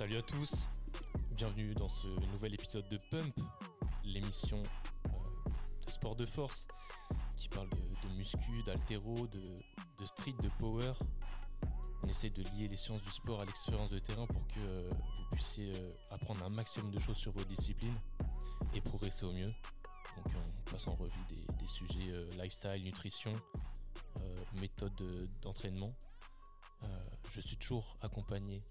Salut à tous, bienvenue dans ce nouvel épisode de Pump, l'émission euh, de sport de force qui parle de, de muscu, d'altéro, de, street, de power. On essaie de lier les sciences du sport à l'expérience de terrain pour que euh, vous puissiez euh, apprendre un maximum de choses sur vos disciplines et progresser au mieux. Donc on passe en revue des, des sujets lifestyle, nutrition, méthode de- d'entraînement. Je suis toujours accompagné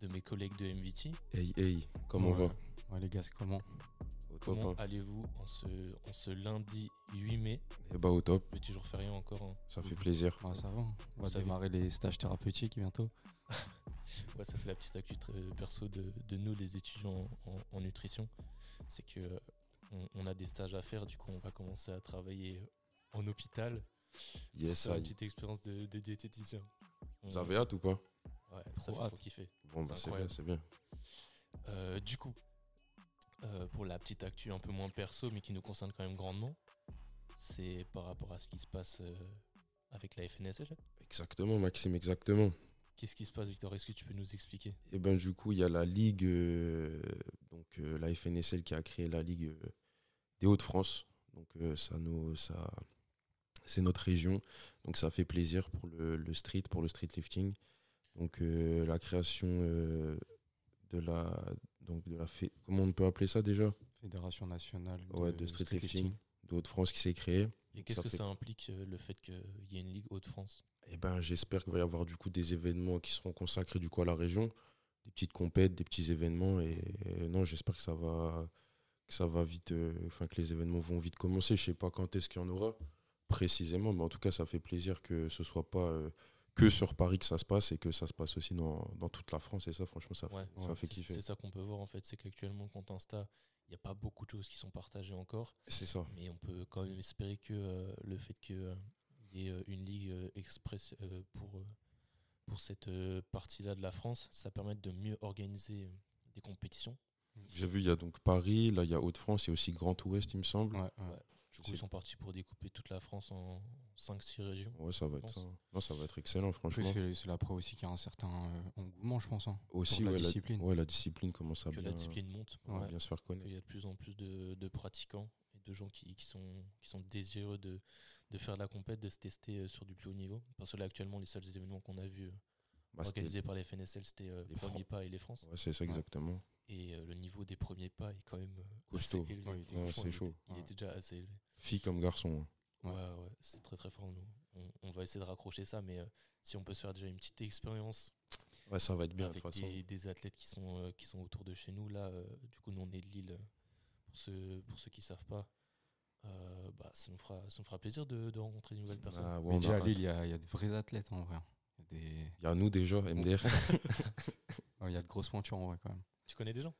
de mes collègues de MVT. Hey, hey, comment on va Ouais, les gars, comment Au top, Comment hein allez-vous en ce, en ce lundi 8 mai Eh bah, au top, Petit jour férié encore. hein. ça fait plaisir. Ouais, Ça va. On va démarrer les stages thérapeutiques bientôt. Ouais, ça c'est la petite actu très perso de, de nous les étudiants en, en- en nutrition. C'est que euh, on, on a des stages à faire, du coup on va commencer à travailler en hôpital. Yes, ça une petite expérience de, de diététicien. On- Vous avez hâte ou pas? Ouais, ça Trop fait hâte. trop kiffer. Bon, C'est bah, c'est bien, c'est bien. Euh, du coup, euh, pour la petite actu un peu moins perso, mais qui nous concerne quand même grandement, c'est par rapport à ce qui se passe euh, avec la FNSL. Exactement, Maxime, exactement. Qu'est-ce qui se passe, Victor? Est-ce que tu peux nous expliquer? Et ben, du coup, il y a la Ligue, euh, donc euh, la FNSL qui a créé la Ligue des Hauts-de-France. Donc, euh, ça nous, ça, c'est notre région. Donc, ça fait plaisir pour le, le street, pour le street lifting. Donc, euh, la création euh, de la, donc de la, fé- comment on peut appeler ça déjà? Fédération nationale de, Ouais, de street, lifting, de Hauts-de-France qui s'est créée. Et qu'est-ce que fait- ça implique euh, le fait qu'il y ait une Ligue Hauts-de-France Eh ben, j'espère qu'il va y avoir du coup des événements qui seront consacrés du coup à la région, des petites compètes, des petits événements et, et non, j'espère que ça va que ça va vite, euh, enfin que les événements vont vite commencer. Je sais pas quand est-ce qu'il y en aura précisément, mais en tout cas, ça fait plaisir que ce soit pas euh, que sur Paris que ça se passe et que ça se passe aussi dans, dans toute la France et ça, franchement, ça fait, Ouais, ça fait c'est- kiffer. C'est ça qu'on peut voir en fait, c'est qu'actuellement, quand Insta, il n'y a pas beaucoup de choses qui sont partagées encore, C'est ça. mais on peut quand même espérer que euh, le fait qu'il y ait euh, une ligue euh, express euh, pour, euh, pour cette euh, partie-là de la France, ça permette de mieux organiser euh, des compétitions. J'ai vu, il y a donc Paris, là il y a Hauts-de-France, il y a aussi Grand Ouest, il me semble. Ouais, Ouais, ouais. Ouais. Du coup, ils sont partis pour découper toute la France en 5-6 régions. ça va être ça. Non, ça va être excellent, franchement. c'est c'est la preuve aussi qu'il y a un certain euh, engouement, je pense. hein, Aussi, pour la ouais, discipline. ouais, la discipline commence à Que bien, la discipline monte. Ouais. bien se faire connaître. qu'il y a de plus en plus de, de pratiquants et de gens qui, qui sont, qui sont désireux de, de faire de la compète, de se tester euh, sur du plus haut niveau. Parce que là, actuellement, les seuls événements qu'on a vus euh, Bah, organisés par les FNSL, c'était euh, les Premier Fran- Pas et les France. Ouais, c'est ça exactement. Et euh, le niveau des premiers pas est quand même euh, Costaud. assez élevé. Ouais, il était Ouais, fort, c'est il chaud. était- Il ouais. était déjà assez élevé. Fille comme garçon. Ouais, Ouais. ouais, c'est très très fort. Nous. On, on va essayer de raccrocher ça, mais euh, si on peut se faire déjà une petite expérience Ouais, ça va être bien de toute façon. des, des athlètes qui sont, euh, qui sont autour de chez nous, là, euh, du coup, nous on est de Lille, pour ceux, pour ceux qui savent pas. euh, bah, ça, nous fera, ça nous fera plaisir de, de rencontrer de nouvelles personnes. Ah, ouais, Mais on déjà, à. Lille, il y a, il y a de vrais athlètes en vrai. Il y a des- Il y a nous déjà, MDR. ouais, il y a de grosses pointures en vrai quand même. Tu connais des gens?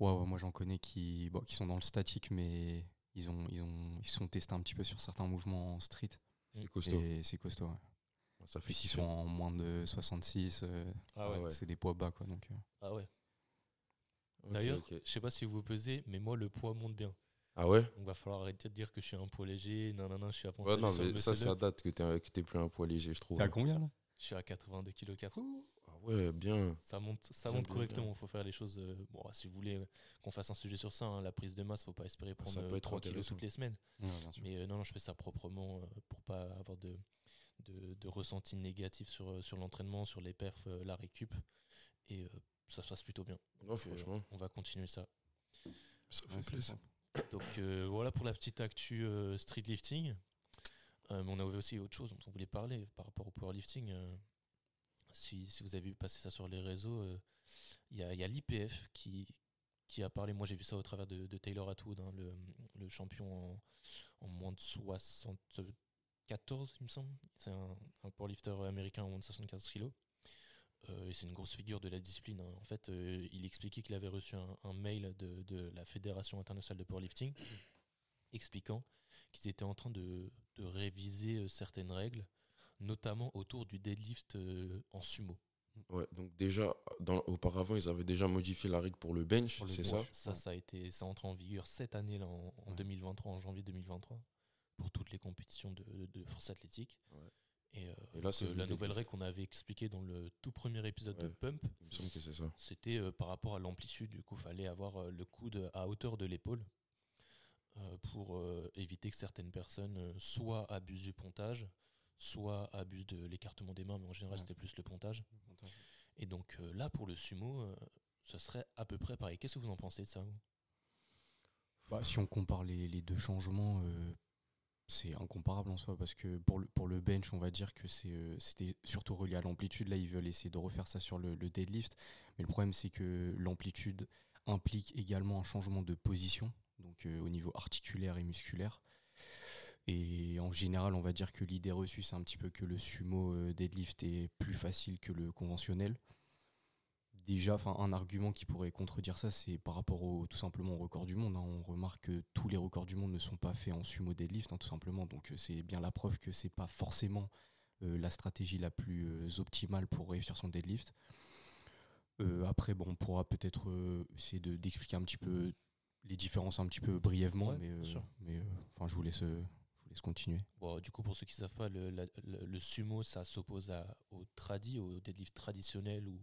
Ouais, ouais, moi j'en connais qui, bon, qui sont dans le statique, mais ils ont, ils ont, ils se sont testés un petit peu sur certains mouvements en street. c'est costaud. Et c'est costaud. Ouais. Ça fait Puis ils sont en moins de 66, euh, Ah ouais. c'est des poids bas quoi. Donc, euh, Ah ouais. D'ailleurs, ok. je sais pas si vous pesez, mais moi le poids monte bien. Ah ouais? Donc va falloir arrêter de dire que je suis un poids léger. Non, non, non, je suis à fond Ouais, non, mais ça, ça date que t'es que t'es plus un poids léger, je trouve. T'es à combien là? Je suis à 82 kg 4. Ah ouais, bien. Ça monte, ça Bien, monte correctement. Il faut faire les choses. euh, bon, si vous voulez euh, qu'on fasse un sujet sur ça, hein, la prise de masse, faut pas espérer prendre Ça peut euh, être 3 kilos intéressant. toutes les semaines. Ouais. Mais euh, non, non, je fais ça proprement euh, pour pas avoir de, de, de ressenti négatif sur, euh, sur l'entraînement, sur les perfs, euh, la récup. Et euh, ça se passe plutôt bien. Non, Donc, euh, franchement, on va continuer ça. ça fait plaisir. Donc euh, voilà pour la petite actu euh, street lifting. Euh, mais on avait aussi autre chose dont on voulait parler par rapport au powerlifting. euh, si, vous avez vu passer ça sur les réseaux, euh, il y a, l'IPF qui, a parlé. Moi j'ai vu ça au travers de, Taylor Atwood, hein, le, champion en, moins de 74, il me semble. C'est un, powerlifter américain en moins de 74 kilos. Et c'est une grosse figure de la discipline. hein. En fait, il expliquait qu'il avait reçu un, mail de la Fédération internationale de powerlifting expliquant qu'ils étaient en train de, de réviser euh, certaines règles, notamment autour du deadlift euh, en sumo. Ouais, donc déjà, dans, auparavant, ils avaient déjà modifié la règle pour le bench, c'est ça? Ça, ça a été, ça entre en vigueur cette année là, en, en Ouais. 2023, en janvier 2023, pour toutes les compétitions de, de force athlétique. Ouais. Et, euh, Et là, c'est la nouvelle règle qu'on avait expliquée dans le tout premier épisode de. Pump, Il me semble que c'est ça. c'était euh, par rapport à l'amplitude. Du coup, fallait avoir euh, le coude à hauteur de l'épaule pour euh, éviter que certaines personnes euh, soit abusent du pontage, soit abusent de l'écartement des mains, mais en général, Ouais. c'était plus le pontage. Et donc euh, là, pour le sumo, euh, ce serait à peu près pareil. Qu'est-ce que vous en pensez de ça vous? Bah, si on compare les, les deux changements, euh, c'est incomparable en soi parce que pour le, pour le bench, on va dire que euh, c'était surtout relié à l'amplitude. Là, ils veulent essayer de refaire ça sur le, le deadlift. Mais le problème, c'est que l'amplitude implique également un changement de position, donc euh, au niveau articulaire et musculaire. Et en général, on va dire que l'idée reçue, c'est un petit peu que le sumo euh, deadlift est plus facile que le conventionnel. Déjà, un argument qui pourrait contredire ça, c'est par rapport au, tout simplement au record du monde. hein. On remarque que tous les records du monde ne sont pas faits en sumo deadlift, hein, tout simplement. Donc, euh, c'est bien la preuve que c'est pas forcément la stratégie la plus optimale pour réussir son deadlift. Après, bon, on pourra peut-être essayer de- d'expliquer un petit peu les différences un petit peu brièvement, Ouais, mais, euh, euh, enfin, je vous laisse, euh, je vous laisse continuer. Bon, du coup, pour ceux qui ne savent pas, le, la- le- le sumo, ça s'oppose au tradi, au deadlift traditionnel, ou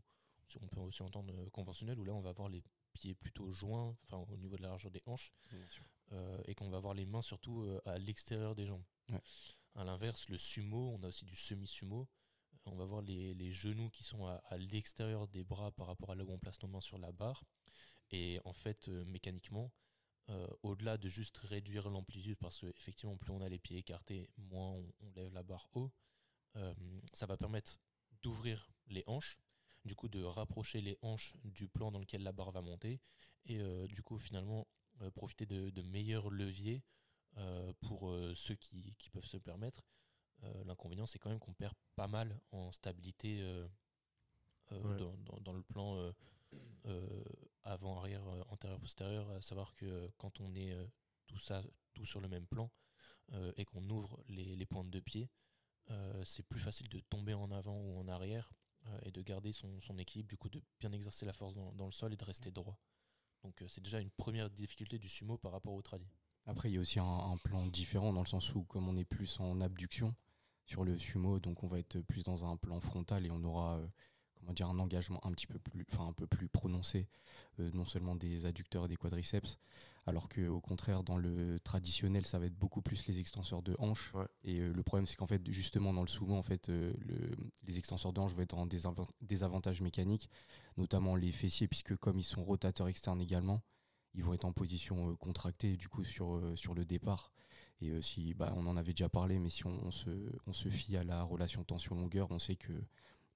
on peut aussi entendre conventionnel, où là, on va avoir les pieds plutôt joints, enfin au niveau de la largeur des hanches, euh, et qu'on va avoir les mains surtout à l'extérieur des jambes. Ouais. À l'inverse, le sumo, on a aussi du semi-sumo. On va voir les, les genoux qui sont à, à l'extérieur des bras par rapport à là où on place nos mains sur la barre. Et en fait, euh, mécaniquement, euh, au-delà de juste réduire l'amplitude, parce que effectivement, plus on a les pieds écartés, moins on, on lève la barre haut, euh, ça va permettre d'ouvrir les hanches, du coup de rapprocher les hanches du plan dans lequel la barre va monter, et euh, du coup finalement euh, profiter de, de meilleurs leviers euh, pour ceux qui, qui peuvent se permettre. L'inconvénient, c'est quand même qu'on perd pas mal en stabilité Ouais. dans, dans- dans le plan avant, arrière, euh, antérieur, postérieur, à savoir que euh, quand on est euh, tout ça, tout sur le même plan, et qu'on ouvre les, les pointes de pied, c'est plus facile de tomber en avant ou en arrière et de garder son, son équilibre, du coup de bien exercer la force dans, dans le sol et de rester droit. Donc c'est déjà une première difficulté du sumo par rapport au tradi. Après, il y a aussi un, un plan différent dans le sens où, comme on est plus en abduction sur le sumo, donc on va être plus dans un plan frontal et on aura comment dire, un engagement un petit peu plus, enfin, un peu plus prononcé, euh, non seulement des adducteurs et des quadriceps, alors que au contraire, dans le traditionnel, ça va être beaucoup plus les extenseurs de hanches. Ouais. Et euh, le problème, c'est qu'en fait, justement, dans le sumo, en fait, euh, le- les extenseurs de hanches vont être en désavan- désavantage mécanique, notamment les fessiers, puisque comme ils sont rotateurs externes également, ils vont être en position contractée du coup sur, sur le départ. Et si, bah, on en avait déjà parlé, mais si on, on se, on se fie à la relation tension-longueur, on sait que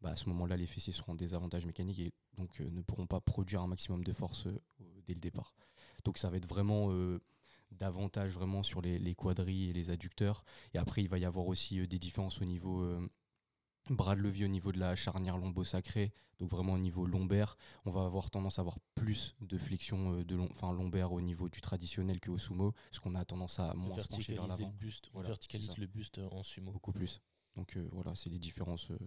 bah, à ce moment-là, les fessiers seront en désavantage mécanique et donc euh, ne pourront pas produire un maximum de force euh, dès le départ. Donc ça va être vraiment euh, davantage vraiment sur les, les quadrilles et les adducteurs. Et après, il va y avoir aussi des différences au niveau bras de levier, au niveau de la charnière lombo-sacrée, donc vraiment au niveau lombaire. On va avoir tendance à avoir plus de flexion de long, enfin, lombaire au niveau du traditionnel qu'au sumo, parce qu'on a tendance à moins se pencher vers l'avant, on verticalise le buste en sumo. beaucoup plus. Donc euh, voilà, c'est les différences. euh,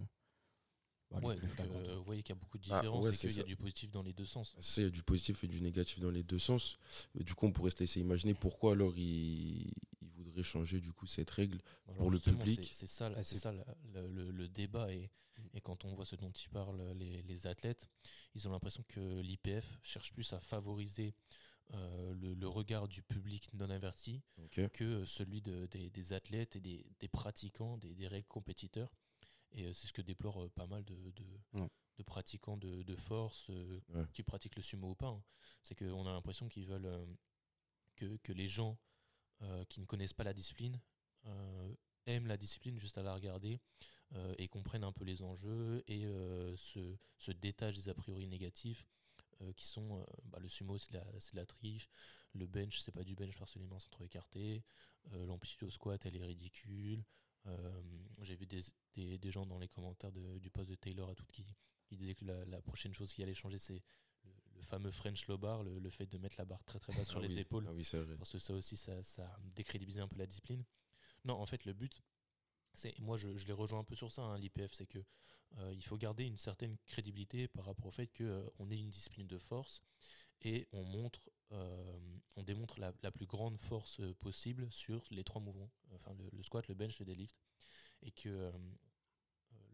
bah, Ouais, donc, euh, vous voyez qu'il y a beaucoup de Ah, différences ouais, et qu'il y a du positif dans les deux sens. C'est il y a du positif et du négatif dans les deux sens. Euh, Du coup, on pourrait se laisser imaginer pourquoi alors il, il voudrait changer du coup cette règle. Alors Pour le public. c'est- ça, Ah, ça le, le- le débat et, Mm. et quand on voit ce dont ils parlent les, les athlètes, ils ont l'impression que l'IPF cherche plus à favoriser euh, le, le regard du public non averti que celui de- des, des athlètes et des, des pratiquants, des, des réels compétiteurs. Et euh, c'est ce que déplorent euh, pas mal de, de- Ouais. de pratiquants de, de force euh, Ouais. qui pratiquent le sumo ou pas. hein. C'est qu'on a l'impression qu'ils veulent que, que les gens qui ne connaissent pas la discipline aiment la discipline juste à la regarder euh, et comprennent un peu les enjeux et euh, se, se détachent des a priori négatifs euh, qui sont bah, le sumo c'est de, la- c'est de la triche, le bench c'est pas du bench parce que les mains sont trop écartées, l'amplitude au squat elle est ridicule. Euh, J'ai vu des, des, des gens dans les commentaires de- du post de Taylor à tout qui, qui disaient que la, la prochaine chose qui allait changer c'est le, le fameux French low bar, le, le fait de mettre la barre très très bas sur Ah les oui, épaules Ah oui, c'est vrai. parce que ça aussi, ça, ça décrédibilise un peu la discipline. Non, en fait, le but, c'est, moi, je, je les rejoins un peu sur ça, hein, l'IPF, c'est que euh, il faut garder une certaine crédibilité par rapport au fait qu'on ait une discipline de force et on montre, euh, on démontre la, la plus grande force euh, possible sur les trois mouvements, enfin le, le squat, le bench, le deadlift, et que euh,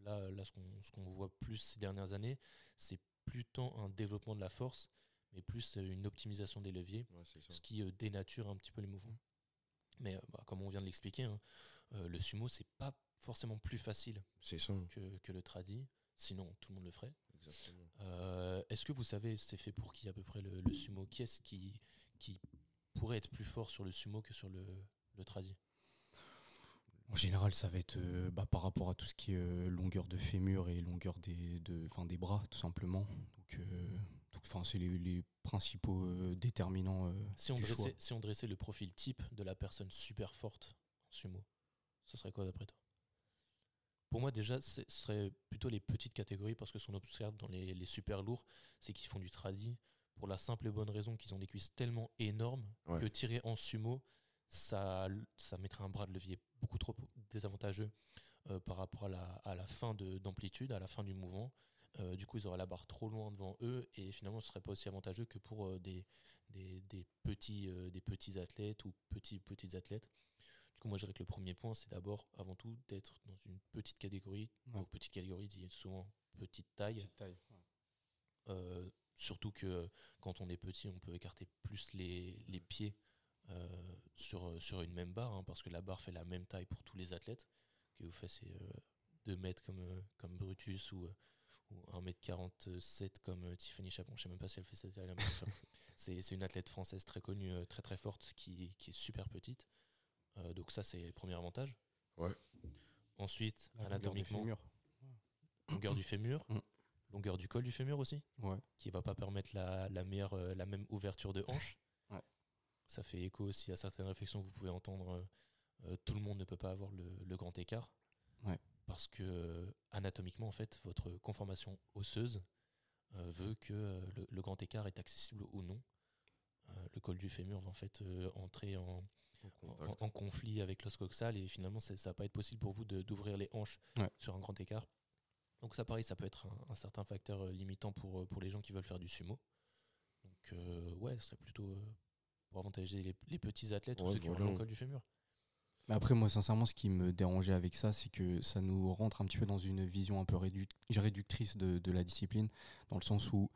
là, là ce qu'on voit plus ces dernières années, c'est plus tant un développement de la force, mais plus une optimisation des leviers, ce qui dénature un petit peu les mouvements. Mais bah, comme on vient de l'expliquer, hein, le sumo, c'est pas forcément plus facile Que, que le tradi. Sinon, tout le monde le ferait. Euh, est-ce que vous savez, c'est fait pour qui à peu près le, sumo? Qui est-ce qui, qui pourrait être plus fort sur le sumo que sur le, le tradi en général, ça va être euh, bah, par rapport à tout ce qui est euh, longueur de fémur et longueur des, de, des bras, tout simplement. Donc, c'est les, les, principaux déterminants. si, on dressait, si on dressait le profil type de la personne super forte en sumo, ce serait quoi d'après toi? Pour moi, déjà, ce serait plutôt les petites catégories parce que ce qu'on observe dans les, super lourds, c'est qu'ils font du tradi pour la simple et bonne raison qu'ils ont des cuisses tellement énormes que tirer en sumo, ça, ça mettrait un bras de levier beaucoup trop désavantageux euh, par rapport à la, à la fin d'amplitude, à la fin du mouvement. Euh, du coup, ils auraient la barre trop loin devant eux et finalement, ce serait pas aussi avantageux que pour euh, des, des, des, petits, des petits athlètes ou petits petites athlètes. Coup, moi, je dirais que le premier point, c'est d'abord, avant tout, d'être dans une petite catégorie. Donc, petite catégorie dit souvent petite taille. Euh, surtout que quand on est petit, on peut écarter plus les, les pieds euh, sur, sur une même barre, hein, parce que la barre fait la même taille pour tous les athlètes. Que vous fassiez 2 euh, mètres comme, comme Brutus ou, ou 1m47 comme Tiffany Chapon. Je sais même pas si elle fait cette taille-là. c'est une athlète française très connue, très très forte, qui, qui est super petite. Euh, donc ça, c'est le premier avantage. Ouais. Ensuite, anatomiquement, longueur du fémur, mm. longueur du col du fémur aussi, ouais. qui va pas permettre la, la meilleure, euh, la même ouverture de hanche. Ouais. Ça fait écho aussi à certaines réflexions que vous pouvez entendre. Euh, tout le monde ne peut pas avoir le, le grand écart. Ouais. Parce que anatomiquement, en fait, votre conformation osseuse veut que le, le, grand écart est accessible ou non. le col du fémur va en fait entrer en, en, conflit avec l'os coxal et finalement ça va pas être possible pour vous d'ouvrir les hanches sur un grand écart. Donc ça pareil, ça peut être un, certain facteur euh, limitant pour, euh, pour les gens qui veulent faire du sumo. Donc euh, ouais, ce serait plutôt pour avantager les, petits athlètes ou ceux qui ont le col du fémur. Mais après, moi, sincèrement, ce qui me dérangeait avec ça, c'est que ça nous rentre un petit peu dans une vision un peu réductrice de, de, la discipline, dans le sens où,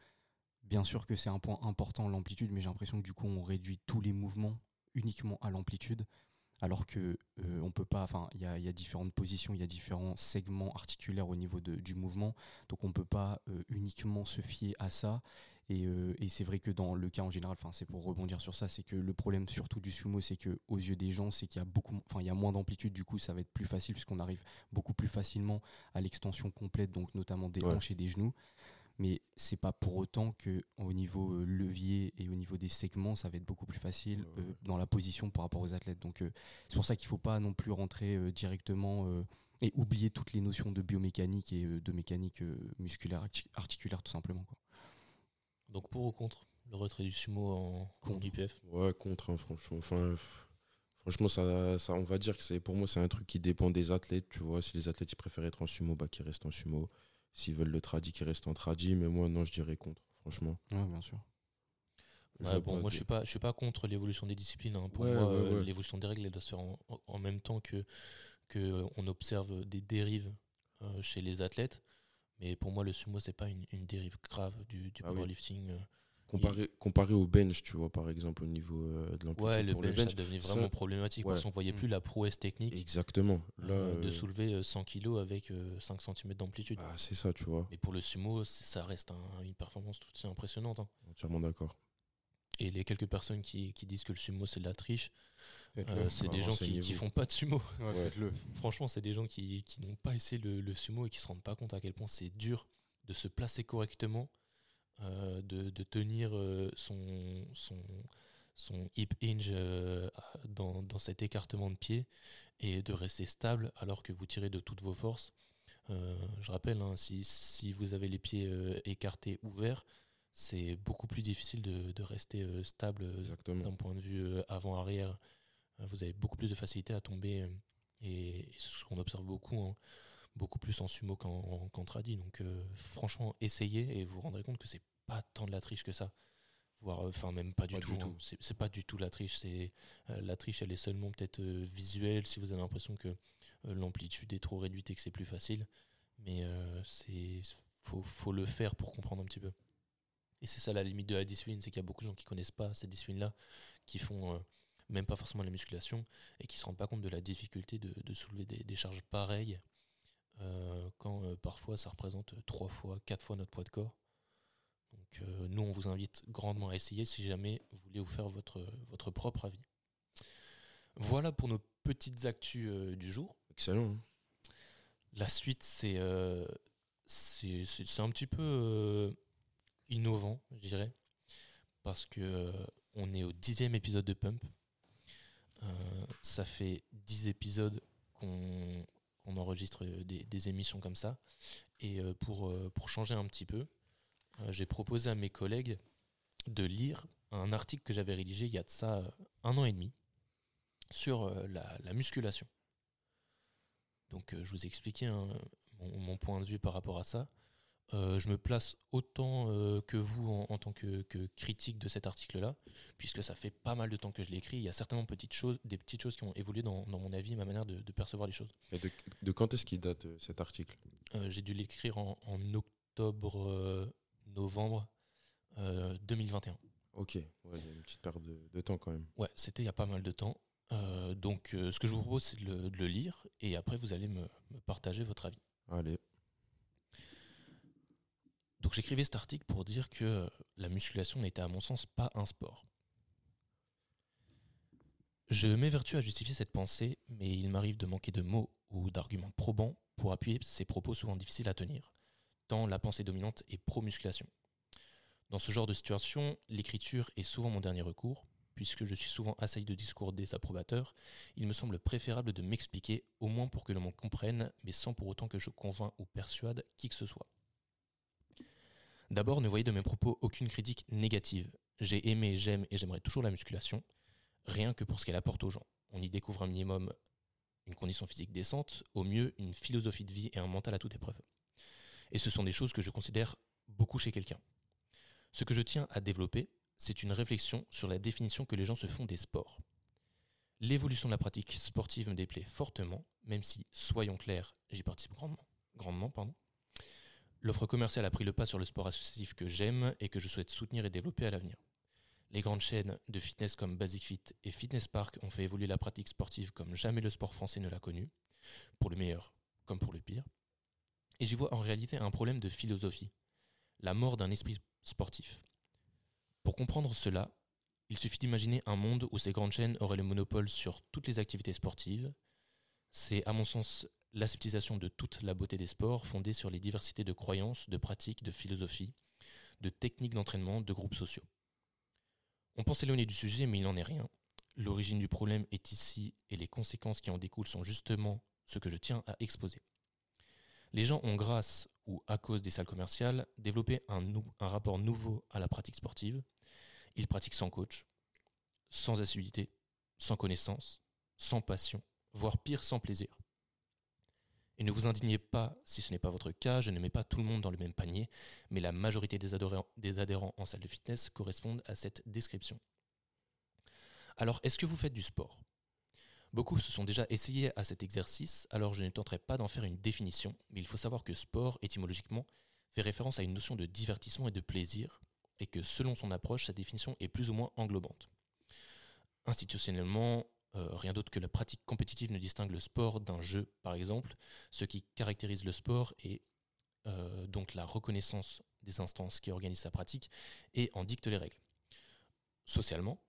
bien sûr que c'est un point important, l'amplitude, mais j'ai l'impression que du coup, on réduit tous les mouvements uniquement à l'amplitude, alors que euh, on peut pas. Enfin, il y a, différentes positions, il y a différents segments articulaires au niveau de, du mouvement, donc on peut pas euh, uniquement se fier à ça. Et, euh, et c'est vrai que dans le cas en général, enfin, c'est pour rebondir sur ça, c'est que le problème surtout du sumo, c'est que aux yeux des gens, c'est qu'il y a beaucoup, enfin, il y a moins d'amplitude. Du coup, ça va être plus facile puisqu'on arrive beaucoup plus facilement à l'extension complète, donc notamment des hanches et des genoux mais c'est pas pour autant que au niveau euh, levier et au niveau des segments ça va être beaucoup plus facile euh, dans la position par rapport aux athlètes donc euh, c'est pour ça qu'il faut pas non plus rentrer directement et oublier toutes les notions de biomécanique et de mécanique musculaire articulaire tout simplement quoi. donc pour ou contre le retrait du sumo en contre IPF ouais contre hein, franchement enfin Franchement, ça, ça, on va dire que c'est pour moi, c'est un truc qui dépend des athlètes. Tu vois, si les athlètes ils préfèrent être en sumo, bah, qu'ils restent en sumo. S'ils veulent le tradit, qui reste en tradit. Mais moi, non, je dirais contre, franchement. Ouais, bien sûr. bon, moi, je suis pas, je suis pas contre l'évolution des disciplines. Hein. Pour moi, euh, l'évolution des règles, elle doit se faire en, même temps que, que on observe des dérives euh, chez les athlètes. Mais pour moi, le sumo, c'est pas une, une, dérive grave du, du ah powerlifting. Euh. Comparé, comparé au bench, tu vois, par exemple, au niveau euh, de l'amplitude. Ouais, le, bench, ça devenait vraiment problématique parce qu'on voyait plus la prouesse technique. Exactement. Là, euh, de soulever 100 kg avec 5 cm d'amplitude. Ah, c'est ça, tu vois. Et pour le sumo, ça reste une performance tout aussi impressionnante. Hein. Entièrement d'accord. Et les quelques personnes qui, qui, disent que le sumo c'est de la triche, euh, c'est des gens qui, qui font pas de sumo. Franchement, c'est des gens qui, qui n'ont pas essayé le, le, sumo et qui se rendent pas compte à quel point c'est dur de se placer correctement euh, de, de, tenir euh, son, son, son hip hinge euh, dans, dans, cet écartement de pied et de rester stable alors que vous tirez de toutes vos forces. je rappelle, hein, si, si, vous avez les pieds écartés ouverts, c'est beaucoup plus difficile de, de rester stable d'un point de vue avant-arrière. vous avez beaucoup plus de facilité à tomber et, c'est ce qu'on observe beaucoup. Hein beaucoup plus en sumo qu'en qu tradi. Donc euh, franchement, essayez et vous vous rendrez compte que c'est pas tant de la triche que ça. Voire, euh, enfin même pas du tout. Hein. C'est pas du tout la triche. C'est euh, la triche, elle est seulement peut-être visuelle si vous avez l'impression que l'amplitude est trop réduite et que c'est plus facile. mais c'est faut, faut le faire pour comprendre un petit peu. Et c'est ça la limite de la discipline, c'est qu'il y a beaucoup de gens qui connaissent pas cette discipline-là, qui font même pas forcément la musculation, et qui se rendent pas compte de la difficulté de, de soulever des, des charges pareilles, quand euh, parfois ça représente trois fois, quatre fois notre poids de corps. Donc euh, nous, on vous invite grandement à essayer si jamais vous voulez vous faire votre, votre propre avis. Voilà pour nos petites actus euh, du jour. Excellent. hein. La suite, c'est euh, un petit peu euh, innovant, je dirais, parce que euh, on est au dixième épisode de Pump. Euh, ça fait dix épisodes qu'on qu'on enregistre des, des émissions comme ça. Et euh, pour, euh, pour changer un petit peu, euh, j'ai proposé à mes collègues de lire un article que j'avais rédigé il y a de ça euh, un an et demi sur euh, la, la musculation. Donc euh, je vous ai expliqué hein, mon point de vue par rapport à ça. Euh, je me place autant euh, que vous en, en tant que, que critique de cet article-là, puisque ça fait pas mal de temps que je l'ai écrit. Il y a certainement petites choses, des petites choses qui ont évolué dans, dans mon avis, ma manière de, de percevoir les choses. Et de, de quand est-ce qu'il date euh, cet article? Euh, J'ai dû l'écrire en, en octobre, novembre euh, 2021. Ok, ouais, il y a une petite perte de, de temps quand même. Ouais, c'était il y a pas mal de temps. Donc ce que je vous propose, c'est de le, de le lire, et après vous allez me- me partager votre avis. Allez, Donc j'écrivais cet article pour dire que la musculation n'était à mon sens pas un sport. Je m'évertue à justifier cette pensée, mais il m'arrive de manquer de mots ou d'arguments probants pour appuyer ces propos souvent difficiles à tenir, tant la pensée dominante est pro-musculation. Dans ce genre de situation, l'écriture est souvent mon dernier recours, puisque je suis souvent assailli de discours désapprobateurs, il me semble préférable de m'expliquer, au moins pour que l'on m'en comprenne, mais sans pour autant que je convainc ou persuade qui que ce soit. D'abord, ne voyez de mes propos aucune critique négative. J'ai aimé, j'aime et j'aimerais toujours la musculation, rien que pour ce qu'elle apporte aux gens. On y découvre un minimum une condition physique décente, au mieux une philosophie de vie et un mental à toute épreuve. Et ce sont des choses que je considère beaucoup chez quelqu'un. Ce que je tiens à développer, c'est une réflexion sur la définition que les gens se font des sports. L'évolution de la pratique sportive me déplaît fortement, même si, soyons clairs, j'y participe grandement. grandement pardon. L'offre commerciale a pris le pas sur le sport associatif que j'aime et que je souhaite soutenir et développer à l'avenir. Les grandes chaînes de fitness comme Basic Fit et Fitness Park ont fait évoluer la pratique sportive comme jamais le sport français ne l'a connu, pour le meilleur comme pour le pire. Et j'y vois en réalité un problème de philosophie, la mort d'un esprit sportif. Pour comprendre cela, il suffit d'imaginer un monde où ces grandes chaînes auraient le monopole sur toutes les activités sportives. C'est à mon sens l'aseptisation de toute la beauté des sports fondée sur les diversités de croyances, de pratiques, de philosophies, de techniques d'entraînement, de groupes sociaux. On pense éloigner du sujet, mais il n'en est rien. L'origine du problème est ici et les conséquences qui en découlent sont justement ce que je tiens à exposer. Les gens ont, grâce ou à cause des salles commerciales, développé un, un rapport nouveau à la pratique sportive. Ils pratiquent sans coach, sans assiduité, sans connaissance, sans passion, voire pire, sans plaisir. Et ne vous indignez pas si ce n'est pas votre cas, je ne mets pas tout le monde dans le même panier, mais la majorité des adhérents, des adhérents en salle de fitness correspondent à cette description. Alors, est-ce que vous faites du sport? Beaucoup se sont déjà essayés à cet exercice, alors je ne tenterai pas d'en faire une définition, mais il faut savoir que sport, étymologiquement, fait référence à une notion de divertissement et de plaisir, et que selon son approche, sa définition est plus ou moins englobante. Institutionnellement, euh, rien d'autre que la pratique compétitive ne distingue le sport d'un jeu, par exemple. Ce qui caractérise le sport est euh, donc la reconnaissance des instances qui organisent sa pratique et en dictent les règles. Socialement,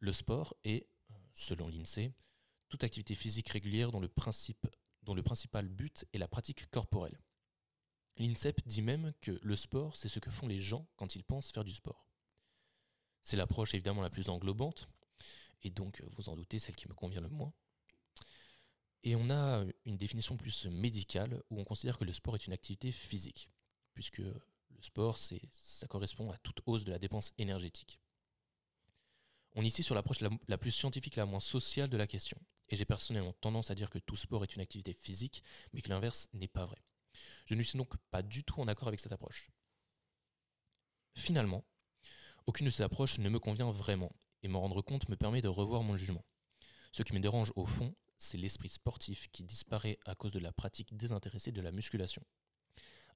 le sport est, euh, selon l'INSEE, toute activité physique régulière dont le, dont le principal but est la pratique corporelle. L'INSEP dit même que le sport, c'est ce que font les gens quand ils pensent faire du sport. C'est l'approche évidemment la plus englobante, et donc, vous en doutez, celle qui me convient le moins. Et on a une définition plus médicale où on considère que le sport est une activité physique, puisque le sport, ça correspond à toute hausse de la dépense énergétique. On est ici sur l'approche la, la plus scientifique la moins sociale de la question. Et j'ai personnellement tendance à dire que tout sport est une activité physique, mais que l'inverse n'est pas vrai. Je ne suis donc pas du tout en accord avec cette approche. Finalement, aucune de ces approches ne me convient vraiment, et m'en rendre compte me permet de revoir mon jugement. Ce qui me dérange au fond, c'est l'esprit sportif qui disparaît à cause de la pratique désintéressée de la musculation.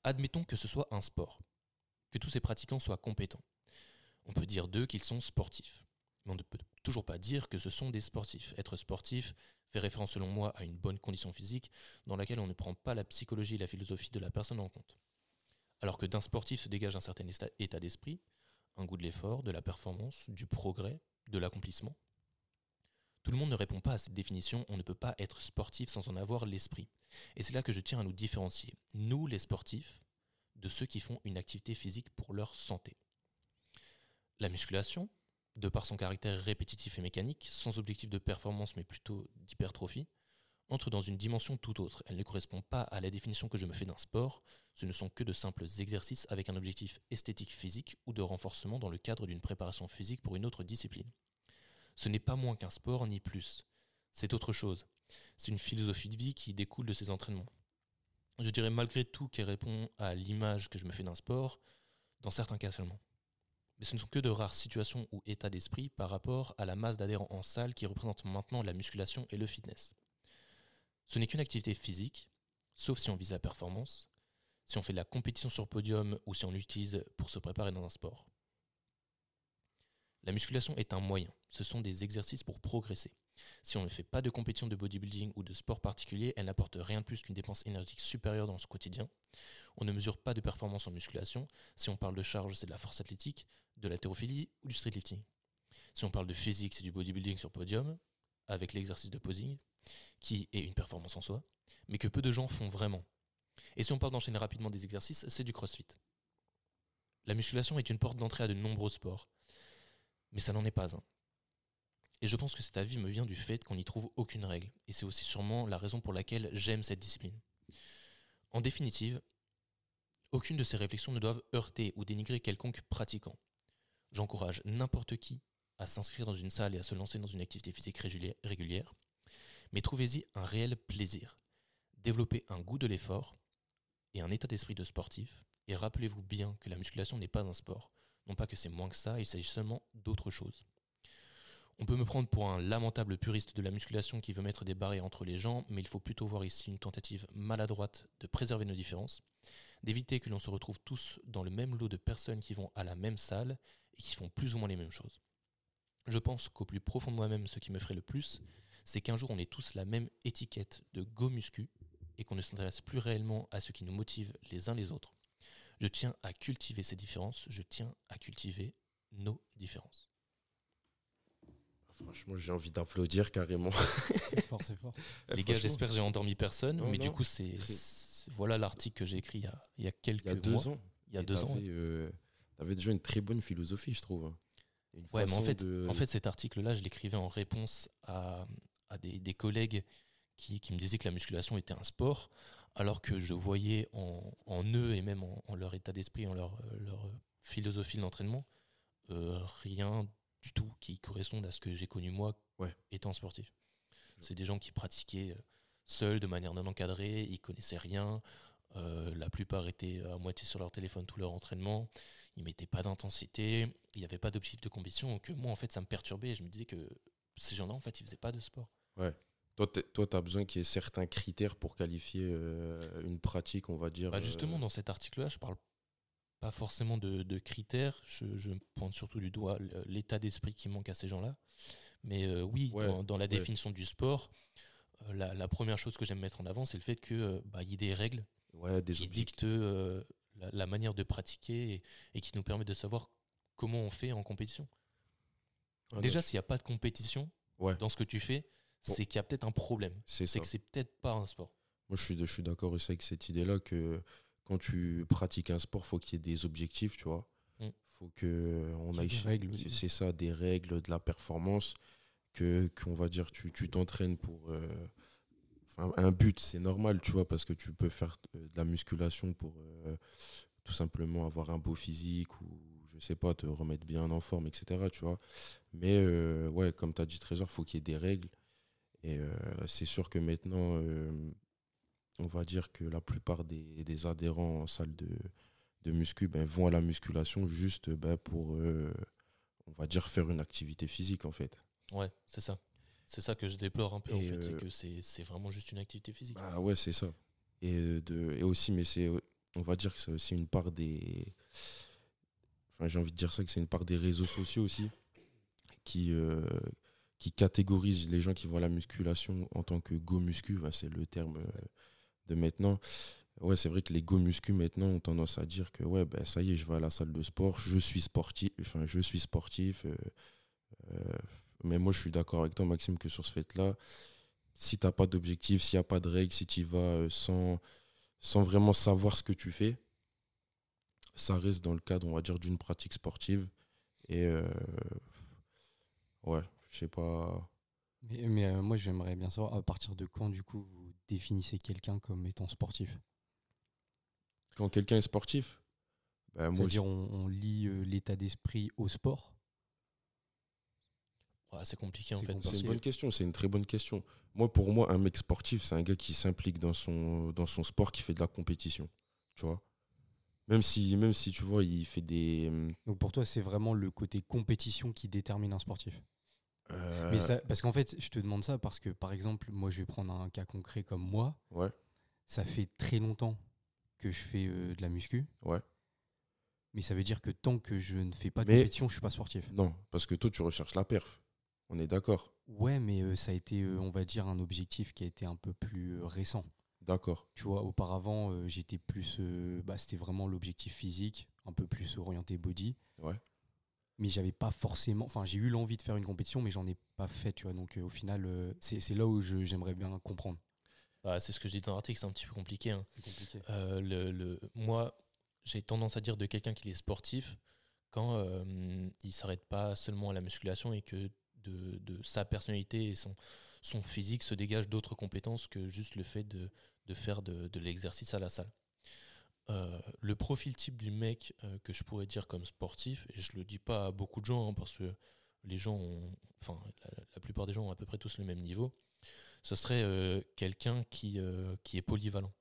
Admettons que ce soit un sport, que tous ces pratiquants soient compétents. On peut dire d'eux qu'ils sont sportifs. Mais on ne peut toujours pas dire que ce sont des sportifs. Être sportif fait référence selon moi à une bonne condition physique dans laquelle on ne prend pas la psychologie et la philosophie de la personne en compte. Alors que d'un sportif se dégage un certain état d'esprit, un goût de l'effort, de la performance, du progrès, de l'accomplissement. Tout le monde ne répond pas à cette définition, on ne peut pas être sportif sans en avoir l'esprit. Et c'est là que je tiens à nous différencier, nous les sportifs, de ceux qui font une activité physique pour leur santé. La musculation, de par son caractère répétitif et mécanique, sans objectif de performance mais plutôt d'hypertrophie, entre dans une dimension tout autre. Elle ne correspond pas à la définition que je me fais d'un sport, ce ne sont que de simples exercices avec un objectif esthétique physique ou de renforcement dans le cadre d'une préparation physique pour une autre discipline. Ce n'est pas moins qu'un sport ni plus, c'est autre chose. C'est une philosophie de vie qui découle de ces entraînements. Je dirais malgré tout qu'elle répond à l'image que je me fais d'un sport, dans certains cas seulement. Mais ce ne sont que de rares situations ou états d'esprit par rapport à la masse d'adhérents en salle qui représentent maintenant la musculation et le fitness. Ce n'est qu'une activité physique, sauf si on vise la performance, si on fait de la compétition sur podium ou si on l'utilise pour se préparer dans un sport. La musculation est un moyen, ce sont des exercices pour progresser. Si on ne fait pas de compétition de bodybuilding ou de sport particulier, elle n'apporte rien de plus qu'une dépense énergique supérieure dans ce quotidien. On ne mesure pas de performance en musculation. Si on parle de charge, c'est de la force athlétique, de l'haltérophilie ou du streetlifting. Si on parle de physique, c'est du bodybuilding sur podium, avec l'exercice de posing, qui est une performance en soi, mais que peu de gens font vraiment. Et si on parle d'enchaîner rapidement des exercices, c'est du crossfit. La musculation est une porte d'entrée à de nombreux sports, mais ça n'en est pas un. Et je pense que cet avis me vient du fait qu'on n'y trouve aucune règle, et c'est aussi sûrement la raison pour laquelle j'aime cette discipline. En définitive, aucune de ces réflexions ne doivent heurter ou dénigrer quelconque pratiquant. J'encourage n'importe qui à s'inscrire dans une salle et à se lancer dans une activité physique régulière, mais trouvez-y un réel plaisir. Développez un goût de l'effort et un état d'esprit de sportif, et rappelez-vous bien que la musculation n'est pas un sport. Non pas que c'est moins que ça, il s'agit seulement d'autre chose. On peut me prendre pour un lamentable puriste de la musculation qui veut mettre des barrières entre les gens, mais il faut plutôt voir ici une tentative maladroite de préserver nos différences, d'éviter que l'on se retrouve tous dans le même lot de personnes qui vont à la même salle et qui font plus ou moins les mêmes choses. Je pense qu'au plus profond de moi-même, ce qui me ferait le plus, c'est qu'un jour on ait tous la même étiquette de go muscu et qu'on ne s'intéresse plus réellement à ce qui nous motive les uns les autres. Je tiens à cultiver ces différences, je tiens à cultiver nos différences. Franchement, j'ai envie d'applaudir carrément. C'est fort, c'est fort. Les gars, j'espère que j'ai endormi personne, mais du coup, c'est voilà l'article que j'ai écrit il y, a, il y a quelques Il y a deux ans. Il y a deux ans. Euh, tu avais déjà une très bonne philosophie, je trouve. Ouais, mais en fait, en fait, cet article-là, je l'écrivais en réponse à, à des, des, collègues qui, qui, me disaient que la musculation était un sport, alors que je voyais en, en eux et même en, leur état d'esprit, en leur, leur philosophie de l'entraînement, euh, rien du tout qui corresponde à ce que j'ai connu moi étant sportif. C'est des gens qui pratiquaient euh, seuls, de manière non encadrée, ils connaissaient rien. Euh, la plupart étaient à moitié sur leur téléphone tout leur entraînement. Ils mettaient pas d'intensité. Il n'y avait pas d'objectif de compétition. Donc moi, en fait, ça me perturbait. Et je me disais que ces gens-là, en fait, ils faisaient pas de sport. Ouais. Toi, tu as besoin qu'il y ait certains critères pour qualifier euh, une pratique, on va dire. Bah justement, dans cet article-là, je parle pas forcément de, critères. Je, je, pointe surtout du doigt l'état d'esprit qui manque à ces gens-là. Mais euh, oui, dans, la définition du sport, euh, la, première chose que j'aime mettre en avant, c'est le fait qu'il euh, bah, y ait des règles des qui dictent la, manière de pratiquer et, qui nous permettent de savoir comment on fait en compétition. Ah, Déjà, s'il n'y a pas de compétition dans ce que tu fais, c'est qu'il y a peut-être un problème. C'est que c'est peut-être pas un sport. Moi, je suis, je suis d'accord aussi avec cette idée-là que quand tu pratiques un sport, faut qu'il y ait des objectifs, tu vois. Il mm. faut que on aille c'est ça des règles de la performance que qu'on va dire tu tu t'entraînes pour euh, un but, c'est normal, tu vois, parce que tu peux faire de la musculation pour euh, tout simplement avoir un beau physique ou je sais pas, te remettre bien en forme, etc. Tu vois. Mais euh, ouais, comme tu as dit Trésor, faut qu'il y ait des règles. Et c'est sûr que maintenant, on va dire que la plupart des, adhérents en salle de, de muscu ben, vont à la musculation juste ben, pour, euh, on va dire, faire une activité physique en fait. Ouais, c'est ça. C'est ça que je déplore un peu, en fait, c'est euh, que c'est c'est vraiment juste une activité physique. Bah ouais, c'est ça. Et, euh, de, et aussi, mais c'est, on va dire que c'est aussi une part des. Enfin, j'ai envie de dire ça, que c'est une part des réseaux sociaux aussi, qui, euh, qui catégorisent les gens qui voient la musculation en tant que go muscu. Enfin, c'est le terme euh, de maintenant. Ouais, c'est vrai que les go muscu maintenant ont tendance à dire que ouais, ben ça y est, je vais à la salle de sport, je suis sportif, enfin, je suis sportif. euh, euh, mais moi, je suis d'accord avec toi, Maxime, que sur ce fait-là, si t'as pas d'objectif, s'il n'y a pas de règles, si tu vas sans, sans vraiment savoir ce que tu fais, ça reste dans le cadre, on va dire, d'une pratique sportive. Et ouais, je sais pas. Mais, mais, euh, moi, j'aimerais bien savoir à partir de quand, du coup, vous définissez quelqu'un comme étant sportif? Quand quelqu'un est sportif, ben, C'est-à-dire, on, on lie euh, l'état d'esprit au sport? Ouais, c'est compliqué en fait. c'est une bonne question, c'est une très bonne question. Moi, pour moi, un mec sportif, c'est un gars qui s'implique dans son, dans son sport, qui fait de la compétition. Tu vois? Même si, même si, tu vois, il fait des. Donc, pour toi, c'est vraiment le côté compétition qui détermine un sportif? Euh, Mais ça, parce qu'en fait, je te demande ça parce que, par exemple, moi, je vais prendre un cas concret comme moi. Ouais. Ça fait très longtemps que je fais euh, de la muscu. Ouais. Mais ça veut dire que tant que je ne fais pas de Mais- compétition, je suis pas sportif. Non, parce que toi, tu recherches la perf. On est d'accord. Ouais, mais euh, ça a été, on va dire, un objectif qui a été un peu plus récent. D'accord. Tu vois, auparavant, j'étais plus. bah, C'était vraiment l'objectif physique, un peu plus orienté body. Ouais. Mais j'avais pas forcément. Enfin, j'ai eu l'envie de faire une compétition, mais j'en ai pas fait, tu vois. Donc, euh, au final, euh, c'est là où je- j'aimerais bien comprendre. bah, c'est ce que je dis dans l'article, c'est un petit peu compliqué. hein. Compliqué. Euh, le, le- moi, j'ai tendance à dire de quelqu'un qui est sportif quand il s'arrête pas seulement à la musculation et que de, de sa personnalité et son, son physique se dégagent d'autres compétences que juste le fait de, de faire de, de l'exercice à la salle. Euh, le profil type du mec euh, que je pourrais dire comme sportif, et je le dis pas à beaucoup de gens hein, parce que les gens ont, enfin la, la plupart des gens ont à peu près tous le même niveau, ce serait euh, quelqu'un qui, qui est polyvalent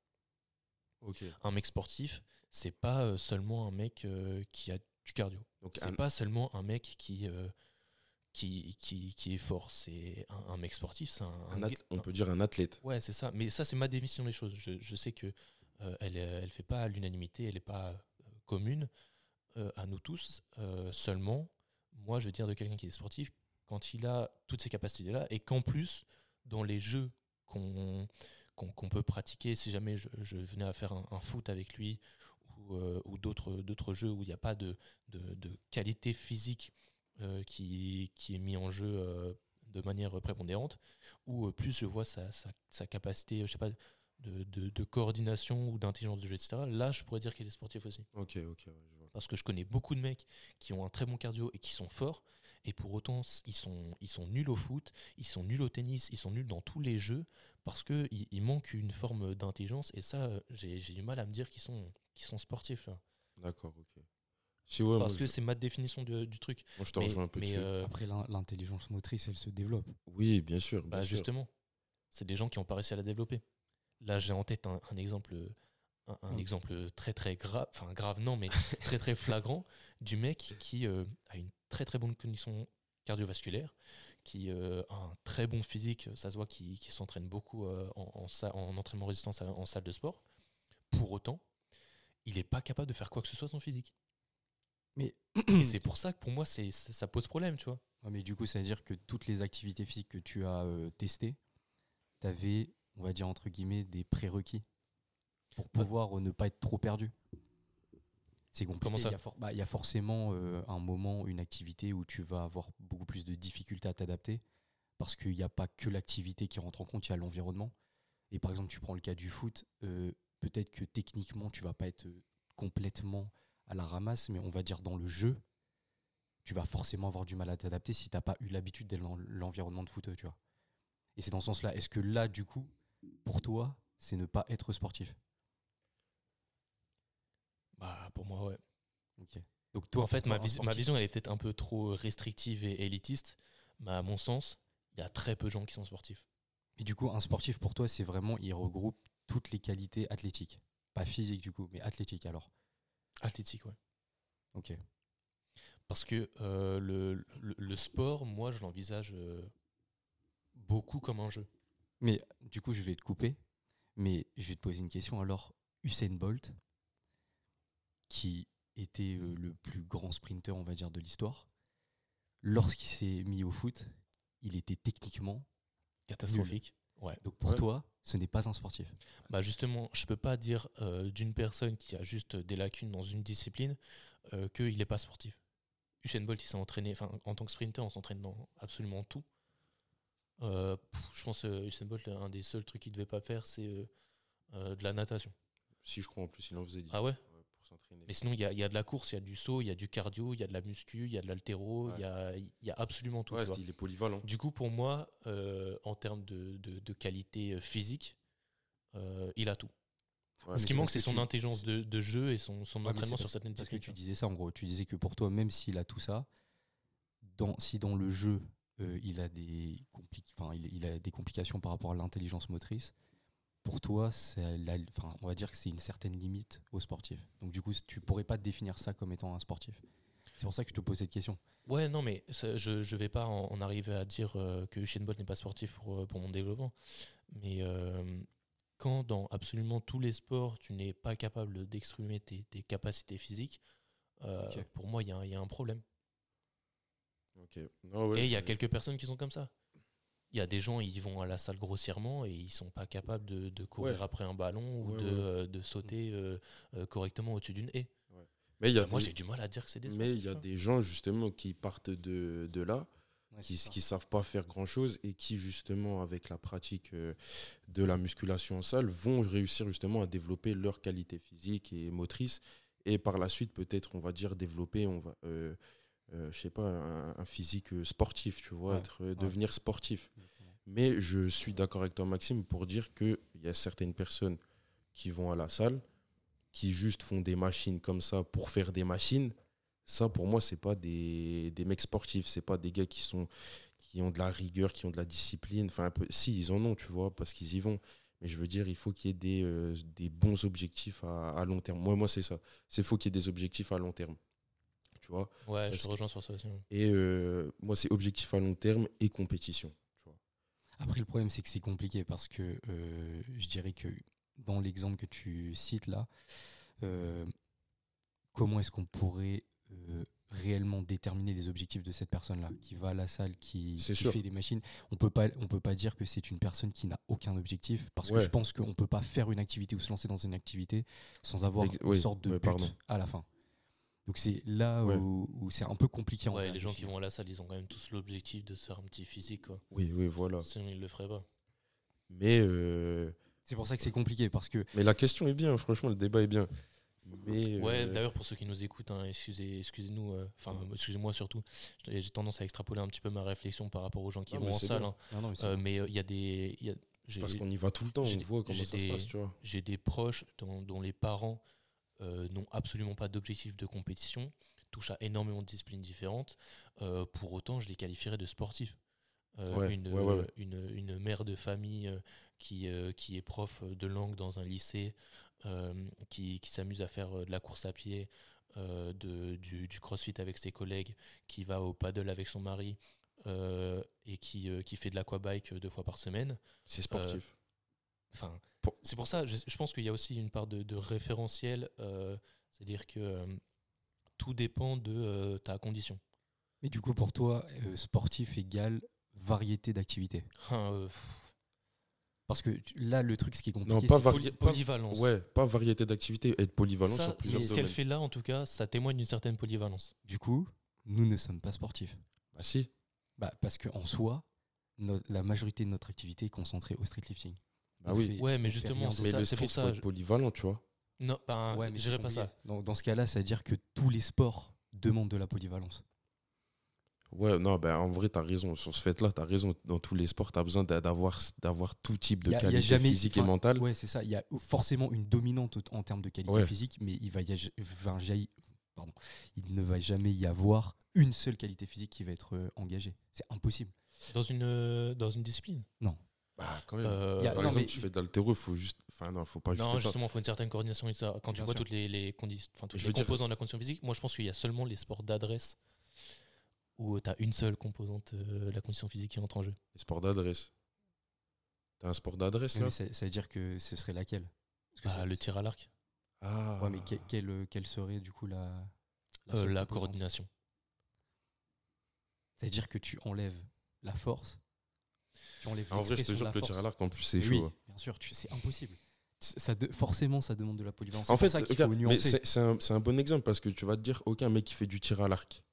un mec sportif, c'est pas seulement un mec qui a du cardio. C'est un- pas seulement un mec qui, qui, qui, qui est fort. C'est un, un mec sportif, c'est un. un on peut dire un athlète. Ouais, c'est ça. Mais ça, c'est ma définition des choses. Je, je sais que elle, est- elle fait pas l'unanimité, elle n'est pas euh, commune euh, à nous tous. Euh, seulement, moi, je veux dire de quelqu'un qui est sportif quand il a toutes ces capacités-là et qu'en plus, dans les jeux qu'on peut pratiquer, si jamais je, venais à faire un, foot avec lui ou, euh, d'autres jeux où il n'y a pas de, qualité physique euh, qui, est mis en jeu euh, de manière prépondérante, ou euh, plus je vois sa, sa, sa capacité, je sais pas, de, de, de coordination ou d'intelligence de jeu, etc. Là, je pourrais dire qu'il est sportif aussi. Ok, ok, ouais, je vois. Parce que je connais beaucoup de mecs qui ont un très bon cardio et qui sont forts, et pour autant, ils sont, ils sont nuls au foot, ils sont nuls au tennis, ils sont nuls dans tous les jeux, parce qu'il il manque une forme d'intelligence, et ça, j'ai du mal à me dire qu'ils sont, qu'ils sont sportifs. là. D'accord, ok. Si, ouais, parce que je, c'est ma définition de- du truc. moi, je te Mais- rejoins un peu mais, euh, Après, l'in- l'intelligence motrice, elle se développe. Oui, bien sûr. Bah bien sûr. justement, c'est des gens qui n'ont pas réussi à la développer. Là, j'ai en tête un, un exemple, un, un Mm. exemple très très grave, enfin grave non, mais très très flagrant du mec qui euh, a une très très bonne condition cardiovasculaire, qui euh, a un très bon physique, ça se voit qu'il s'entraîne beaucoup euh, en, en, entraînement résistance en salle de sport. Pour autant, il n'est pas capable de faire quoi que ce soit son physique. Mais, Et c'est pour ça que pour moi, c'est ça pose problème, tu vois. Ouais, mais du coup, ça veut dire que toutes les activités physiques que tu as testées, tu avais, on va dire entre guillemets, des prérequis pour pouvoir euh, ne pas être trop perdu. C'est compliqué. Il y for- bah, il y a forcément euh, un moment, une activité où tu vas avoir beaucoup plus de difficultés à t'adapter parce qu'il n'y a pas que l'activité qui rentre en compte, il y a l'environnement. Et par exemple, tu prends le cas du foot, euh, peut-être que techniquement, tu vas pas être complètement à la ramasse, mais on va dire dans le jeu, tu vas forcément avoir du mal à t'adapter si tu n'as pas eu l'habitude d'être dans l'environnement de foot, tu vois. Et c'est dans ce sens-là. Est-ce que là, du coup, pour toi, c'est ne pas être sportif Bah pour moi, ouais. Ok. Donc toi, en fait, ma, vis- vision, elle est peut-être un peu trop restrictive et élitiste, mais à mon sens, il y a très peu de gens qui sont sportifs. Et du coup, un sportif pour toi, c'est vraiment, il regroupe toutes les qualités athlétiques. Pas physiques du coup, mais athlétiques alors. Athlétique, ouais. Ok. Parce que euh, le, le, le sport, moi, je l'envisage euh, beaucoup comme un jeu. Mais du coup, je vais te couper. Mais je vais te poser une question. Alors, Usain Bolt, qui était euh, le plus grand sprinter, on va dire, de l'histoire, lorsqu'il s'est mis au foot, il était techniquement. Catastrophique. Ouais. Donc pour Ouais. toi, ce n'est pas un sportif. Bah justement, je peux pas dire euh, d'une personne qui a juste des lacunes dans une discipline euh, qu'il n'est pas sportif. Usain Bolt, il s'est entraîné, enfin en tant que sprinter, on s'entraîne dans absolument tout. Euh, pff, je pense que Usain Bolt, un des seuls trucs qu'il devait pas faire, c'est euh, euh, de la natation. Si je crois en plus, il en faisait 10 Ah ouais? Pour s'entraîner. Mais sinon, il y a, il y a de la course, il y a du saut, il y a du cardio, il y a de la muscu, il y a de l'haltéro, il Ouais. y, a, il y a absolument tout. Ouais, tu vois. c'est- il est polyvalent. Du coup, pour moi, euh, en termes de, de- de qualité euh, physique, euh, il a tout. Ouais, Ce qui manque, c'est son tu- intelligence de, de jeu et son, son Ouais, mais entraînement sur certaines Parce que disciplines. tu disais ça en gros, tu disais que pour toi, même s'il a tout ça, dans, si dans le jeu euh, il, a des il, il a des complications par rapport à l'intelligence motrice, pour toi, la- on va dire que c'est une certaine limite au sportif. Donc du coup, tu pourrais pas définir ça comme étant un sportif. C'est pour ça que je te pose cette question. Ouais, non, mais ça, je ne vais pas en, en arriver à dire euh, que Usain Bolt n'est pas sportif pour, euh, pour mon développement. Mais euh, quand dans absolument tous les sports, tu n'es pas capable d'exprimer tes, tes capacités physiques, euh, pour moi, il y, y a un problème. Ouais, Et il y a quelques personnes qui sont comme ça. Il y a des gens, ils vont à la salle grossièrement et ils sont pas capables de, de courir Ouais. après un ballon ou Ouais, de, ouais. euh, de sauter euh, euh, correctement au-dessus d'une haie. Mais il y a Moi, des- j'ai du mal à dire que c'est des mais il y a hein. des gens justement qui partent de, de là, qui qui savent pas faire grand chose et qui justement avec la pratique de la musculation en salle vont réussir justement à développer leur qualité physique et motrice et par la suite peut-être on va dire développer on va je sais pas un, un physique euh, sportif tu vois Ouais, être euh, devenir sportif. Mais je suis d'accord avec toi Maxime pour dire que il y a certaines personnes qui vont à la salle qui juste font des machines comme ça pour faire des machines. Ça pour moi c'est pas des, des mecs sportifs c'est pas des gars qui sont qui ont de la rigueur qui ont de la discipline. Enfin un peu si ils en ont tu vois parce qu'ils y vont. Mais je veux dire il faut qu'il y ait des, euh, des bons objectifs à, à long terme. Moi moi c'est ça. C'est faut qu'il y ait des objectifs à long terme tu vois Ouais, je te rejoins sur ça aussi. ouais. et euh, moi c'est objectif à long terme et compétition tu vois Après, le problème, c'est que c'est compliqué parce que euh, je dirais que dans l'exemple que tu cites là, euh, comment est-ce qu'on pourrait euh, réellement déterminer les objectifs de cette personne-là qui va à la salle, qui, fait des machines? On peut pas, on peut pas dire que c'est une personne qui n'a aucun objectif parce que je pense qu'on peut pas faire une activité ou se lancer dans une activité sans avoir Ex- une oui, sorte de but pardon. à la fin. Donc c'est là Ouais. où, où c'est un peu compliqué. en Ouais, les gens qui vont à la salle, ils ont quand même tous l'objectif de se faire un petit physique. Quoi. oui oui voilà Sinon, ils le feraient pas. mais euh, C'est pour ça que c'est compliqué parce que mais la question est bien franchement le débat est bien mais Ouais, euh, d'ailleurs, pour ceux qui nous écoutent, hein, excusez, excusez-nous, euh, enfin, excusez-moi surtout, j'ai tendance à extrapoler un petit peu ma réflexion par rapport aux gens qui vont en salle. bien. hein. non, non, mais c'est Euh, bon. mais il y a des. y a- j'ai- parce qu'on y va tout le temps on des- voit comment ça se passe tu vois j'ai des proches dont, dont les parents euh, n'ont absolument pas d'objectif de compétition, touchent à énormément de disciplines différentes. Euh, pour autant, je les qualifierais de sportifs. Euh, Ouais, une, ouais, ouais, ouais. Une, une mère de famille qui, qui est prof de langue dans un lycée, qui, qui s'amuse à faire de la course à pied, de, du, du crossfit avec ses collègues, qui va au paddle avec son mari et qui, qui fait de l'aquabike deux fois par semaine. c'est sportif Enfin, Pour- c'est pour ça, je, je pense qu'il y a aussi une part de, de référentiel, euh, c'est-à-dire que euh, tout dépend de euh, ta condition. Mais du coup, pour toi, euh, sportif égale variété d'activités. Hein, euh, Parce que tu- là, le truc, ce qui est compliqué, pas c'est poly- pas- polyvalence. ouais pas variété d'activités être polyvalent Ça, sur plusieurs c'est- ce qu'elle fait là, en tout cas, ça témoigne d'une certaine polyvalence. du coup, nous ne sommes pas sportifs. bah si Bah, parce qu'en soi, no- la majorité de notre activité est concentrée au street bah On oui Ouais, mais justement, c'est mais ça, c'est pour faut être polyvalent tu vois Non, ben, Ouais, mais je dirais pas ça. Dans, dans ce cas-là, ça veut dire que tous les sports demandent de la polyvalence. Ouais, non, ben en vrai, tu as raison. Sur ce fait-là, tu as raison. Dans tous les sports, tu as besoin d'a- d'avoir, d'avoir tout type de a- qualité jamais- physique et mentale. Ouais, c'est ça. Il y a forcément une dominante en termes de qualité Ouais. physique, mais il, va y a- va jaillir- pardon, il ne va jamais y avoir une seule qualité physique qui va être euh, engagée. C'est impossible. Dans une, euh, dans une discipline? Bah, quand même. Euh, Y a- Par non, exemple, mais- tu fais d'altéro, il faut juste. Enfin, non, faut pas juste. non, justement, il faut une certaine coordination et ça. Quand tu vois sûr. toutes les, les, condi- enfin, toutes les veux dire- composantes de la condition physique, moi je pense qu'il y a seulement les sports d'adresse où tu as une seule composante, euh, la condition physique qui entre en jeu. Les sports d'adresse. T'as un sport d'adresse là ça, ça veut dire que ce serait laquelle? Parce que Ah, ça- le tir à l'arc, Ah. Ouais, mais que- quelle, quelle serait du coup la. la Euh, la coordination. C'est-à-dire que tu enlèves la force. Enlèves En vrai, je te jure que le tir à l'arc, en plus, c'est chaud. oui, hein. bien sûr, c'est impossible. C- Ça de- forcément, ça demande de la polyvalence. En fait, c'est un, c'est un bon exemple parce que tu vas te dire, aucun mec qui fait du tir à l'arc.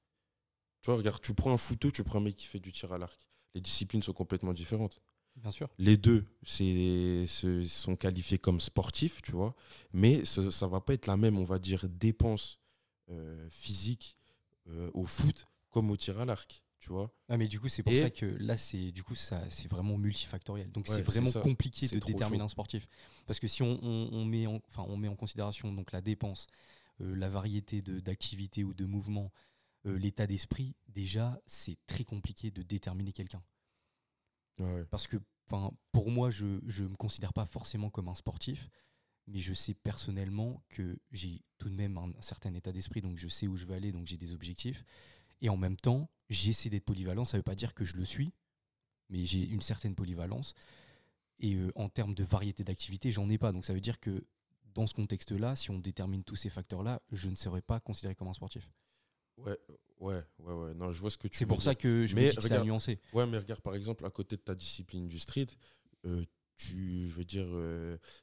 Tu vois, regarde, tu prends un footeux, tu prends un mec qui fait du tir à l'arc. Les disciplines sont complètement différentes. Bien sûr. Les deux c'est, se- sont qualifiés comme sportifs, tu vois, mais ça, ça va pas être la même, on va dire, dépense euh, physique euh, au foot comme au tir à l'arc, tu vois. Ah, mais du coup, c'est pour Et- ça que là, c'est du coup, ça, c'est vraiment multifactoriel. Donc, Ouais, c'est vraiment compliqué de déterminer chaud. un sportif. Parce que si on, on- on met, en, enfin, on met en considération donc la dépense, euh, la variété d'activités ou de mouvements, euh, l'état d'esprit, déjà, c'est très compliqué de déterminer quelqu'un. Ouais. Parce que, enfin, pour moi, je ne me considère pas forcément comme un sportif, mais je sais personnellement que j'ai tout de même un, certain état d'esprit, donc je sais où je veux aller, donc j'ai des objectifs. Et en même temps, j'essaie d'être polyvalent. Ça ne veut pas dire que je le suis, mais j'ai une certaine polyvalence. Et euh, en termes de variété d'activités, j'en ai pas. Donc ça veut dire que dans ce contexte-là, si on détermine tous ces facteurs-là, je ne serais pas considéré comme un sportif. Ouais, ouais, ouais, ouais. Non, je vois ce que tu C'est pour ça que je Mais me dis que c'est à nuancer. Ouais, mais regarde, par exemple, à côté de ta discipline du street, euh, tu, je veux dire,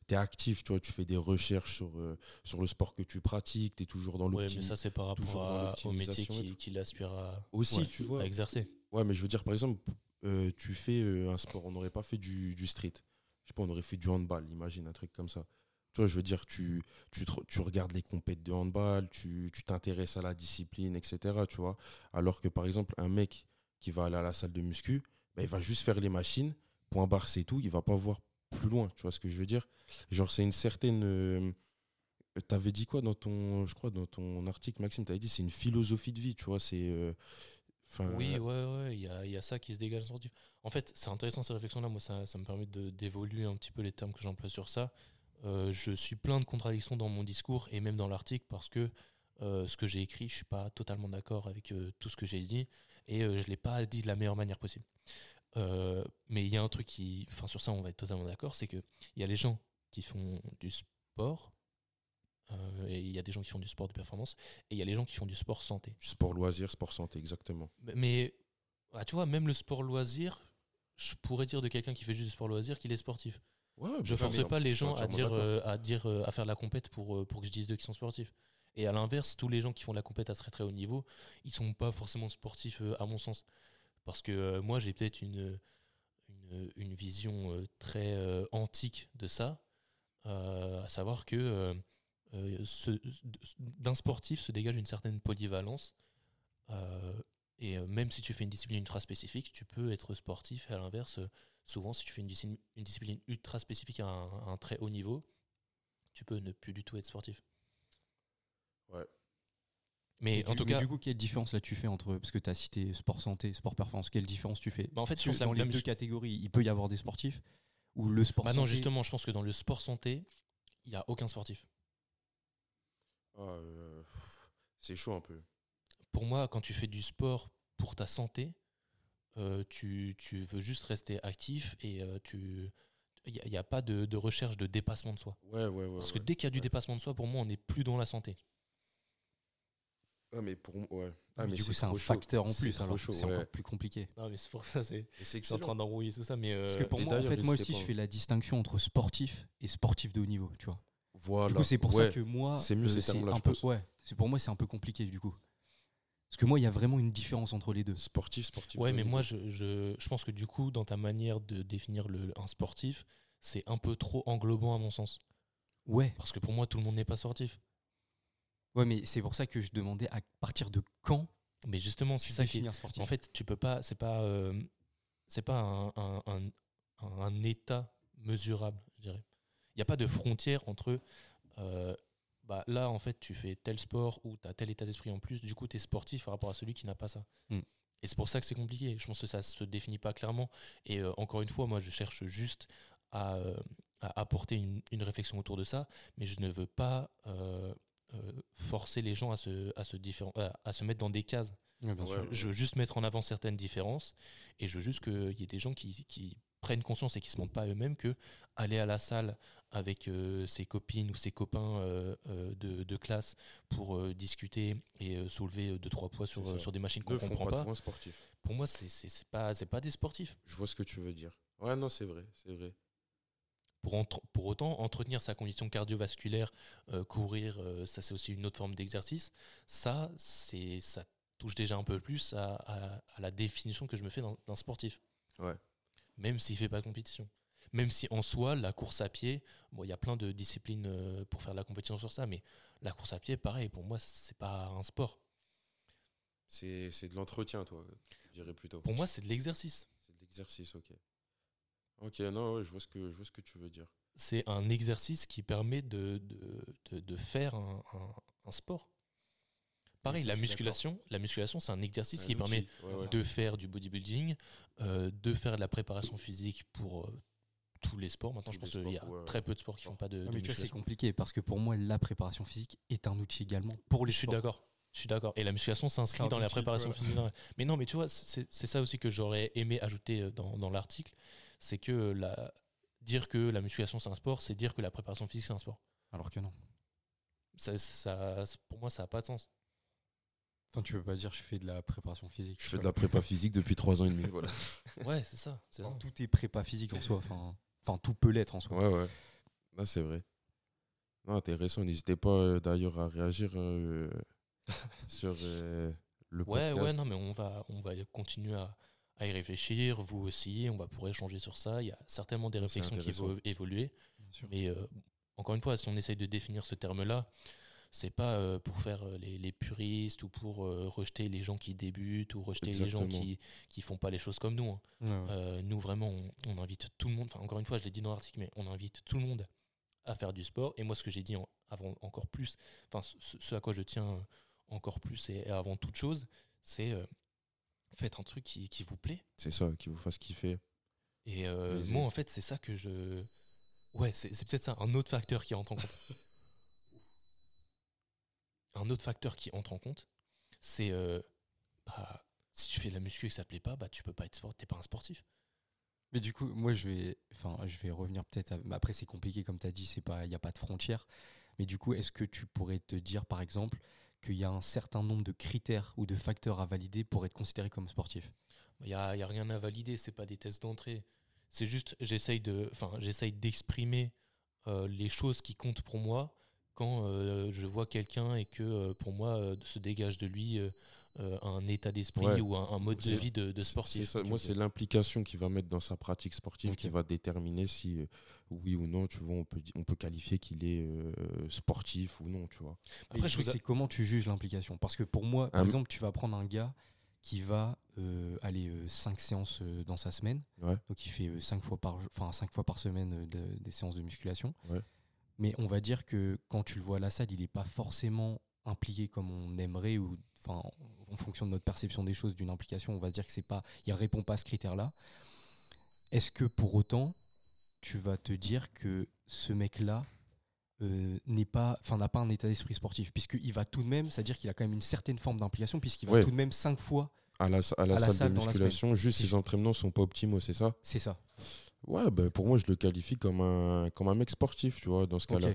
tu es actif, tu vois, tu fais des recherches sur, euh, sur le sport que tu pratiques, tu es toujours dans Ouais, l'optimisation. mais ça, c'est par rapport à- au métier et qui- qu'il aspire à, Aussi, ouais, tu vois. à exercer. Ouais, mais je veux dire, par exemple, euh, tu fais euh, un sport, on n'aurait pas fait du, du street. Je sais pas, on aurait fait du handball, imagine un truc comme ça. Tu vois, je veux dire, tu, tu, te- tu regardes les compètes de handball, tu tu t'intéresses à la discipline, etc. Tu vois. Alors que, par exemple, un mec qui va aller à la salle de muscu, ben, il va juste faire les machines, point barre, c'est tout, il va pas voir plus loin. Tu vois ce que je veux dire? Genre, c'est une certaine. euh, T'avais dit quoi dans ton, je crois, dans ton article, Maxime, t'avais dit c'est une philosophie de vie, tu vois, c'est. euh, Oui, ouais, ouais, il y a, y a ça qui se dégage sportif. En fait, c'est intéressant ces réflexions-là. Moi, ça, ça me permet d'évoluer un petit peu les termes que j'emploie sur ça. Euh, je suis plein de contradictions dans mon discours et même dans l'article parce que euh, ce que j'ai écrit, je suis pas totalement d'accord avec tout ce que j'ai dit et je l'ai pas dit de la meilleure manière possible. Euh, mais il y a un truc qui, enfin sur ça, on va être totalement d'accord, c'est que il y a les gens qui font du sport euh, et il y a des gens qui font du sport de performance et il y a les gens qui font du sport santé. Sport loisir, sport santé, exactement. Mais- Mais ah, tu vois, même le sport loisir, je pourrais dire de quelqu'un qui fait juste du sport loisir qu'il est sportif. Ouais, Je bah, force pas les gens à dire, euh, à dire à faire de la compète pour, pour que je dise d'eux qu'ils sont sportifs. Et à l'inverse, tous les gens qui font de la compète à très très haut niveau, ils sont pas forcément sportifs à mon sens. Parce que euh, moi j'ai peut-être une, une, vision euh, très euh, antique de ça, à savoir que d'un sportif se dégage une certaine polyvalence. et même si tu fais une discipline ultra spécifique, tu peux être sportif. Et à l'inverse, souvent, si tu fais une, discipline- une discipline ultra spécifique à un, à un très haut niveau, tu peux ne plus du tout être sportif. Ouais. Mais Et en du, tout mais cas, du coup, quelle différence là tu fais entre. Parce que tu as cité sport santé, sport performance, quelle différence tu fais bah, en fait, à dans la les deux catégories, il peut y avoir des sportifs ou le sport Bah non, santé- justement, je pense que dans le sport santé, il n'y a aucun sportif. Ah, euh, c'est chaud un peu. Pour moi, quand tu fais du sport pour ta santé, euh, tu, tu veux juste rester actif et euh, tu il n'y a, y a pas de, de recherche de dépassement de soi. Ouais, ouais, ouais. Parce ouais. que dès qu'il y a du dépassement de soi, pour moi, on n'est plus dans la santé. Ah, mais pour moi, ouais. Ah, Mais mais du coup, c'est un chaud. facteur en C'est plus, alors c'est ouais. encore plus compliqué. Non, mais c'est pour ça, c'est, en train d'embrouiller tout ça. Mais euh, Parce que pour et moi, en fait, moi aussi, je fais la distinction entre sportif et sportif de haut niveau, tu vois. Voilà. Du coup, c'est pour Ouais. ça que moi, c'est mieux euh, ces c'est termes-là, un je peu, pense. ouais, c'est pour moi, c'est un peu compliqué du coup. Parce que moi, il y a vraiment une différence entre les deux. Sportif, sportif. Ouais, mais moi, je, je, je pense que du coup, dans ta manière de définir le, un sportif, c'est un peu trop englobant à mon sens. Ouais. Parce que pour moi, tout le monde n'est pas sportif. Ouais, mais c'est pour ça que je demandais à partir de quand Mais justement, c'est ça qui sportif. En fait, tu peux pas. C'est pas. euh, c'est pas un, un, un- un état mesurable, je dirais. Il n'y a pas de frontière entre. euh, bah, là, en fait, tu fais tel sport ou tu as tel état d'esprit en plus. Du coup, tu es sportif par rapport à celui qui n'a pas ça. Mm. Et c'est pour ça que c'est compliqué. Je pense que ça se définit pas clairement. Et euh, encore une fois, moi, je cherche juste à, à apporter une, une réflexion autour de ça, mais je ne veux pas euh, forcer les gens à se, à, se différen- à- se mettre dans des cases. Ouais, bien Ouais, sûr. ouais. Je veux juste mettre en avant certaines différences et je veux juste qu'il y ait des gens qui, qui prennent conscience et qui se mentent pas eux-mêmes que aller à la salle avec euh, ses copines ou ses copains euh, euh, de, de classe pour euh, discuter et euh, soulever deux trois poids sur, sur des machines qu'on Ne comprend pas pas. de sportif. Pour moi, c'est pas c'est pas des sportifs. Je vois ce que tu veux dire. Ouais, non, c'est vrai, c'est vrai. Pour, entre- pour autant, entretenir sa condition cardiovasculaire, euh, courir, euh, ça c'est aussi une autre forme d'exercice. Ça, c'est ça touche déjà un peu plus à, à- à la définition que je me fais d'un sportif. Ouais. Même s'il fait pas de compétition. Même si en soi, la course à pied, bon, il y a plein de disciplines euh, pour faire de la compétition sur ça, mais la course à pied, pareil, pour moi, c'est pas un sport. C'est c'est de l'entretien, toi, je dirais plutôt. Pour moi, c'est de l'exercice. C'est de l'exercice, ok. Ok, non, ouais, je, vois ce que, je vois ce que tu veux dire. C'est un exercice qui permet de, de, de- de faire un, un- un sport. Pareil, la musculation, la musculation, c'est un exercice qui permet outil, ouais, ouais. de faire du bodybuilding, euh, de faire de la préparation physique pour euh, tous les sports. Maintenant, Tous je pense qu'il y a ouais, très peu de sports qui font pas de, mais tu vois, c'est musculation. compliqué parce que pour moi, la préparation physique est un outil également pour les Je suis sports. d'accord. Je suis d'accord. Et la musculation s'inscrit dans la préparation physique. Mais non, mais tu vois, c'est c'est ça aussi que j'aurais aimé ajouter euh, dans, dans l'article. C'est que la, dire que la musculation c'est un sport, c'est dire que la préparation physique c'est un sport. Alors que non. Ça, ça- pour moi, ça n'a pas de sens. Enfin, tu peux pas dire je fais de la préparation physique. Je fais de la prépa physique depuis trois ans et demi, voilà. Ouais, c'est ça. tout est prépa physique en soi. Enfin, enfin tout peut l'être en soi. Ouais, ouais. Là, c'est vrai. Non, intéressant. N'hésitez pas euh, d'ailleurs à réagir euh, sur euh, le Ouais, podcast. ouais, non, mais on va, on va continuer à, à y réfléchir, vous aussi, on va pouvoir échanger sur ça. Il y a certainement des réflexions qui vont évoluer. Mais euh, encore une fois, si on essaye de définir ce terme-là, c'est pas euh, pour faire euh, les, les puristes ou pour euh, rejeter les gens qui débutent ou rejeter les gens qui qui font pas les choses comme nous. hein. Ouais, ouais. Euh, nous, vraiment, on, on invite tout le monde. Enfin, encore une fois, je l'ai dit dans l'article, mais on invite tout le monde à faire du sport. Et moi, ce que j'ai dit en- avant encore plus, enfin, ce, ce à quoi je tiens encore plus et, et avant toute chose, c'est faites un truc qui, qui vous plaît. C'est ça, qui vous fasse kiffer. Et euh, moi, en fait, c'est ça que je. Ouais, c'est c'est peut-être ça, un autre facteur qui entre en compte. un autre facteur qui entre en compte, c'est. euh, bah, si tu fais de la muscu et que ça te plaît pas, bah, tu peux pas être sport, t'es pas un sportif. Mais du coup, moi, je vais, enfin, je vais revenir peut-être. à- mais Après, c'est compliqué, comme tu as dit, c'est pas, il n'y a pas de frontières. Mais du coup, est-ce que tu pourrais te dire, par exemple, qu'il y a un certain nombre de critères ou de facteurs à valider pour être considéré comme sportif Il n'y a, rien à valider, c'est pas des tests d'entrée. C'est juste, j'essaye de, enfin, j'essaye d'exprimer euh, les choses qui comptent pour moi quand euh, je vois quelqu'un et que euh, pour moi se dégage de lui euh, un état d'esprit Ouais. ou un, un mode de vie de, sportif. ça. Moi, c'est l'implication qu'il va mettre dans sa pratique sportive qui va déterminer si, euh, oui ou non, tu vois, on peut, on peut qualifier qu'il est euh, sportif ou non, tu vois. Après, Et je c'est comment tu juges l'implication Parce que pour moi, par Un- exemple, tu vas prendre un gars qui va euh, aller 5 séances euh, dans sa semaine. Ouais. Donc il fait 5 fois par cinq fois par semaine euh, de- des séances de musculation. Ouais. Mais on va dire que quand tu le vois à la salle, il n'est pas forcément impliqué comme on aimerait ou enfin en fonction de notre perception des choses d'une implication, on va dire que c'est pas il répond pas à ce critère-là. Est-ce que pour autant tu vas te dire que ce mec-là euh, n'est pas, enfin n'a pas un état d'esprit sportif, puisqu'il va tout de même, c'est-à-dire qu'il a quand même une certaine forme d'implication, puisqu'il va Ouais. tout de même cinq fois, À la, à la À la salle salle de musculation, juste ses entraînements sont pas optimaux, c'est ça? C'est ça. Ouais, bah, pour moi, je le qualifie comme un, comme un mec sportif, tu vois, dans ce cas-là.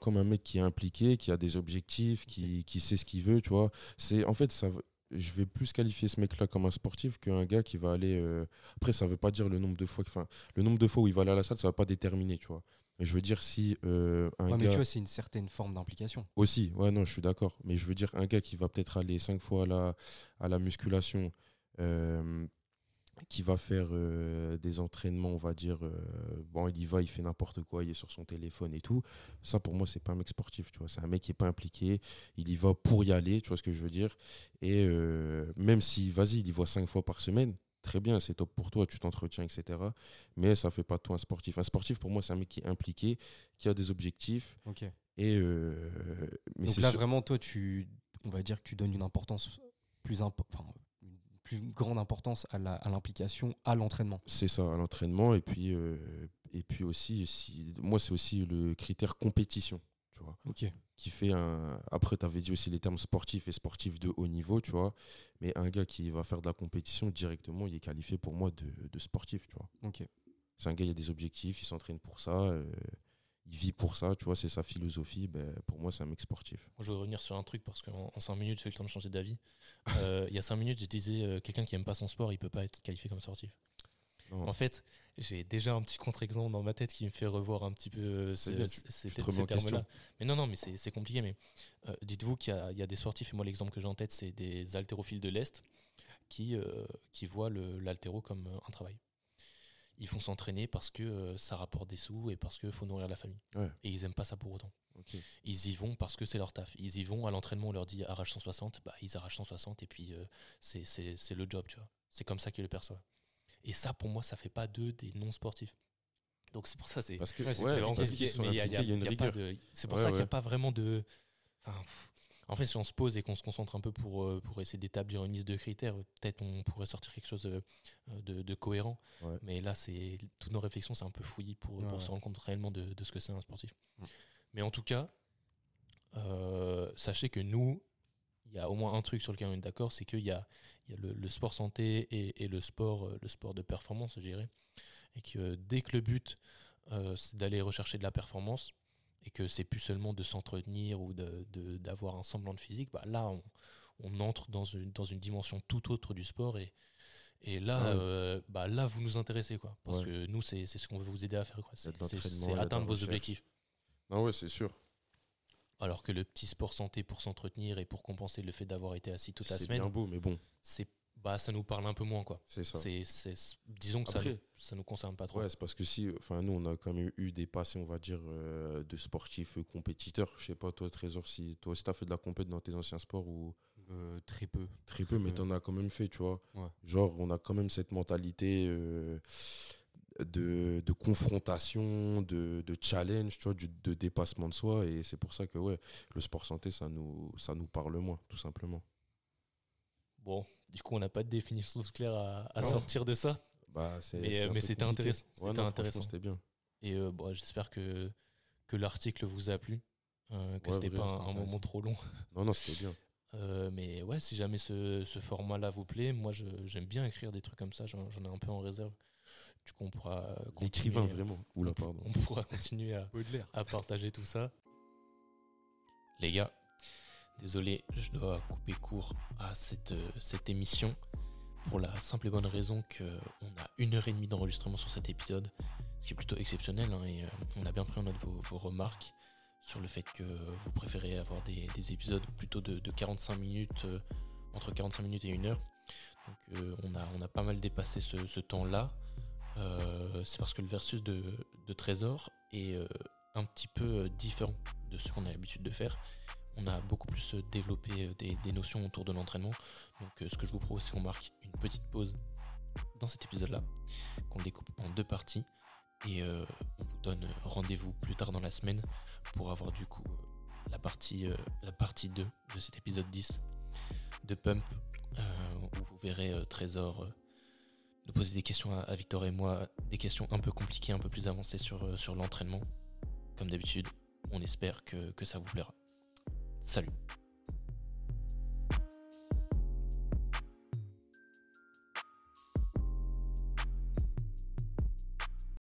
Comme un mec qui est impliqué, qui a des objectifs, qui, qui sait ce qu'il veut, tu vois. C'est, en fait, ça, je vais plus qualifier ce mec-là comme un sportif qu'un gars qui va aller. euh, Après, ça veut pas dire le nombre de fois, enfin, le nombre de fois où il va aller à la salle, ça va pas déterminer, tu vois. Mais je veux dire si euh, un Ouais, mais gars tu vois, c'est une certaine forme d'implication. aussi, ouais, non, je suis d'accord. Mais je veux dire un gars qui va peut-être aller cinq fois à la, à la musculation. euh, qui va faire euh, des entraînements, on va dire, euh, bon, il y va, il fait n'importe quoi, il est sur son téléphone et tout. Ça, pour moi, c'est pas un mec sportif, tu vois. C'est un mec qui est pas impliqué, il y va pour y aller, tu vois ce que je veux dire. Et euh, même si, vas-y, il y va cinq fois par semaine, très bien, c'est top pour toi, tu t'entretiens, etc. Mais ça fait pas de toi un sportif. Un sportif, pour moi, c'est un mec qui est impliqué, qui a des objectifs. Ok. Et mais Donc là, sûr- vraiment, toi, tu, on va dire que tu donnes une importance plus impo- enfin, une plus grande importance à l'implication, à l'entraînement. C'est ça, à l'entraînement. Et puis, euh, et puis aussi, si, moi, c'est aussi le critère compétition. Tu vois. Ok. Qui fait un. Après, tu avais dit aussi les termes sportifs et sportifs de haut niveau, tu vois. Mais un gars qui va faire de la compétition directement, il est qualifié pour moi de, de sportif, tu vois. Ok. C'est un gars, il a des objectifs, il s'entraîne pour ça, euh, il vit pour ça, tu vois, c'est sa philosophie. Ben, pour moi, c'est un mec sportif. Moi, je veux revenir sur un truc parce qu'en 5 minutes, j'ai eu le temps de changer d'avis. Euh, il y a 5 minutes, je disais euh, quelqu'un qui aime pas son sport, il peut pas être qualifié comme sportif. Non. En fait, j'ai déjà un petit contre-exemple dans ma tête qui me fait revoir un petit peu euh, bien, tu- ces, tu te ces remets en termes-là. question. Mais non, non, mais c'est compliqué. Mais euh, dites-vous qu'il y, a- il y a des sportifs, et moi, l'exemple que j'ai en tête, c'est des haltérophiles de l'Est qui, qui voient l'haltéro comme un travail. Ils font s'entraîner parce que euh, ça rapporte des sous et parce qu'il faut nourrir la famille. Ouais. Et ils aiment pas ça pour autant. Ils y vont parce que c'est leur taf. Ils y vont à l'entraînement, on leur dit arrache 160, bah ils arrachent 160 et puis euh, c'est- le job, tu vois. C'est comme ça qu'ils le perçoivent. Et ça, pour moi, ça fait pas d'eux des non-sportifs. Donc c'est pour ça, c'est Parce que, Ouais, c'est ouais, vraiment parce il y a- y y C'est pour Ouais, ça qu'il n'y a pas vraiment de. enfin, pff, en fait, si on se pose et qu'on se concentre un peu pour, euh, pour essayer d'établir une liste de critères, peut-être on pourrait sortir quelque chose euh, de, de cohérent. Ouais. Mais là, c'est toutes nos réflexions, c'est un peu fouillis pour, Ouais, pour ouais. se rendre compte réellement de, de ce que c'est un sportif. Mm. Mais en tout cas, euh, sachez que nous, il y a au moins un truc sur lequel on est d'accord, c'est qu'il y a, il y a le, le sport santé et, et le sport, le sport de performance, je dirais, et que dès que le but euh, c'est d'aller rechercher de la performance et que c'est plus seulement de s'entretenir ou de- de- d'avoir un semblant de physique, bah là on, on entre dans une, dans une dimension tout autre du sport et, et là, Ouais. euh, bah là vous nous intéressez quoi, parce Ouais. que nous c'est c'est ce qu'on veut vous aider à faire quoi. C'est- C'est c'est atteindre vos objectifs. Ah ouais, c'est sûr. Alors que le petit sport santé pour s'entretenir et pour compenser le fait d'avoir été assis toute la C'est semaine, bien beau, mais bon, c'est bah ça nous parle un peu moins quoi. c'est ça. C'est c'est- disons que ça Après- ça nous concerne pas trop. Ouais, c'est parce que si, enfin, nous, on a quand même eu des passés, on va dire, euh, de sportifs euh, compétiteurs. Je sais pas, toi, Trésor, si toi aussi, t'as fait de la compète dans tes anciens sports ou Euh, très peu. très peu, mais peu. t'en as quand même fait, tu vois. Ouais. Genre, on a quand même cette mentalité euh, de, de confrontation, de, de challenge, tu vois, du- de dépassement de soi. Et c'est pour ça que, ouais, le sport santé, ça nous, ça nous parle moins, tout simplement. Bon, du coup on n'a pas de définition claire à, sortir de ça. Bah, Mais, euh, mais c'était intéressant. Ouais, C'était bien. Et euh, bon, j'espère que, que l'article vous a plu, euh, que Ouais, c'était pas un, un moment trop long. Non, non, c'était bien. Euh, mais ouais, si jamais ce, ce format-là vous plaît, moi je- j'aime bien écrire des trucs comme ça, j'en ai un peu en réserve. Du coup, on pourra. continuer- L'écrivain, vraiment. Oula, pardon. on pourra continuer à, à partager tout ça. Les gars, désolé, je dois couper court à cette, euh, cette émission pour la simple et bonne raison qu'on a une heure et demie d'enregistrement sur cet épisode, ce qui est plutôt exceptionnel, hein, et euh, on a bien pris en note vos, vos remarques sur le fait que vous préférez avoir des, des épisodes plutôt de, de 45 minutes, euh, entre 45 minutes et une heure. Donc euh, on, a, on a pas mal dépassé ce, ce temps-là. Euh, c'est parce que le versus de, de Trésor est euh, un petit peu euh, différent de ce qu'on a l'habitude de faire. On a beaucoup plus euh, développé euh, des, notions autour de l'entraînement. Donc euh, ce que je vous propose, c'est qu'on marque une petite pause dans cet épisode-là, qu'on découpe en deux parties. Et on vous donne rendez-vous plus tard dans la semaine pour avoir du coup la partie, euh, la partie 2 de cet épisode 10 de Pump, où vous verrez Trésor nous poser des questions à, Victor et moi, des questions un peu compliquées, un peu plus avancées sur, l'entraînement. Comme d'habitude, on espère que ça vous plaira. Salut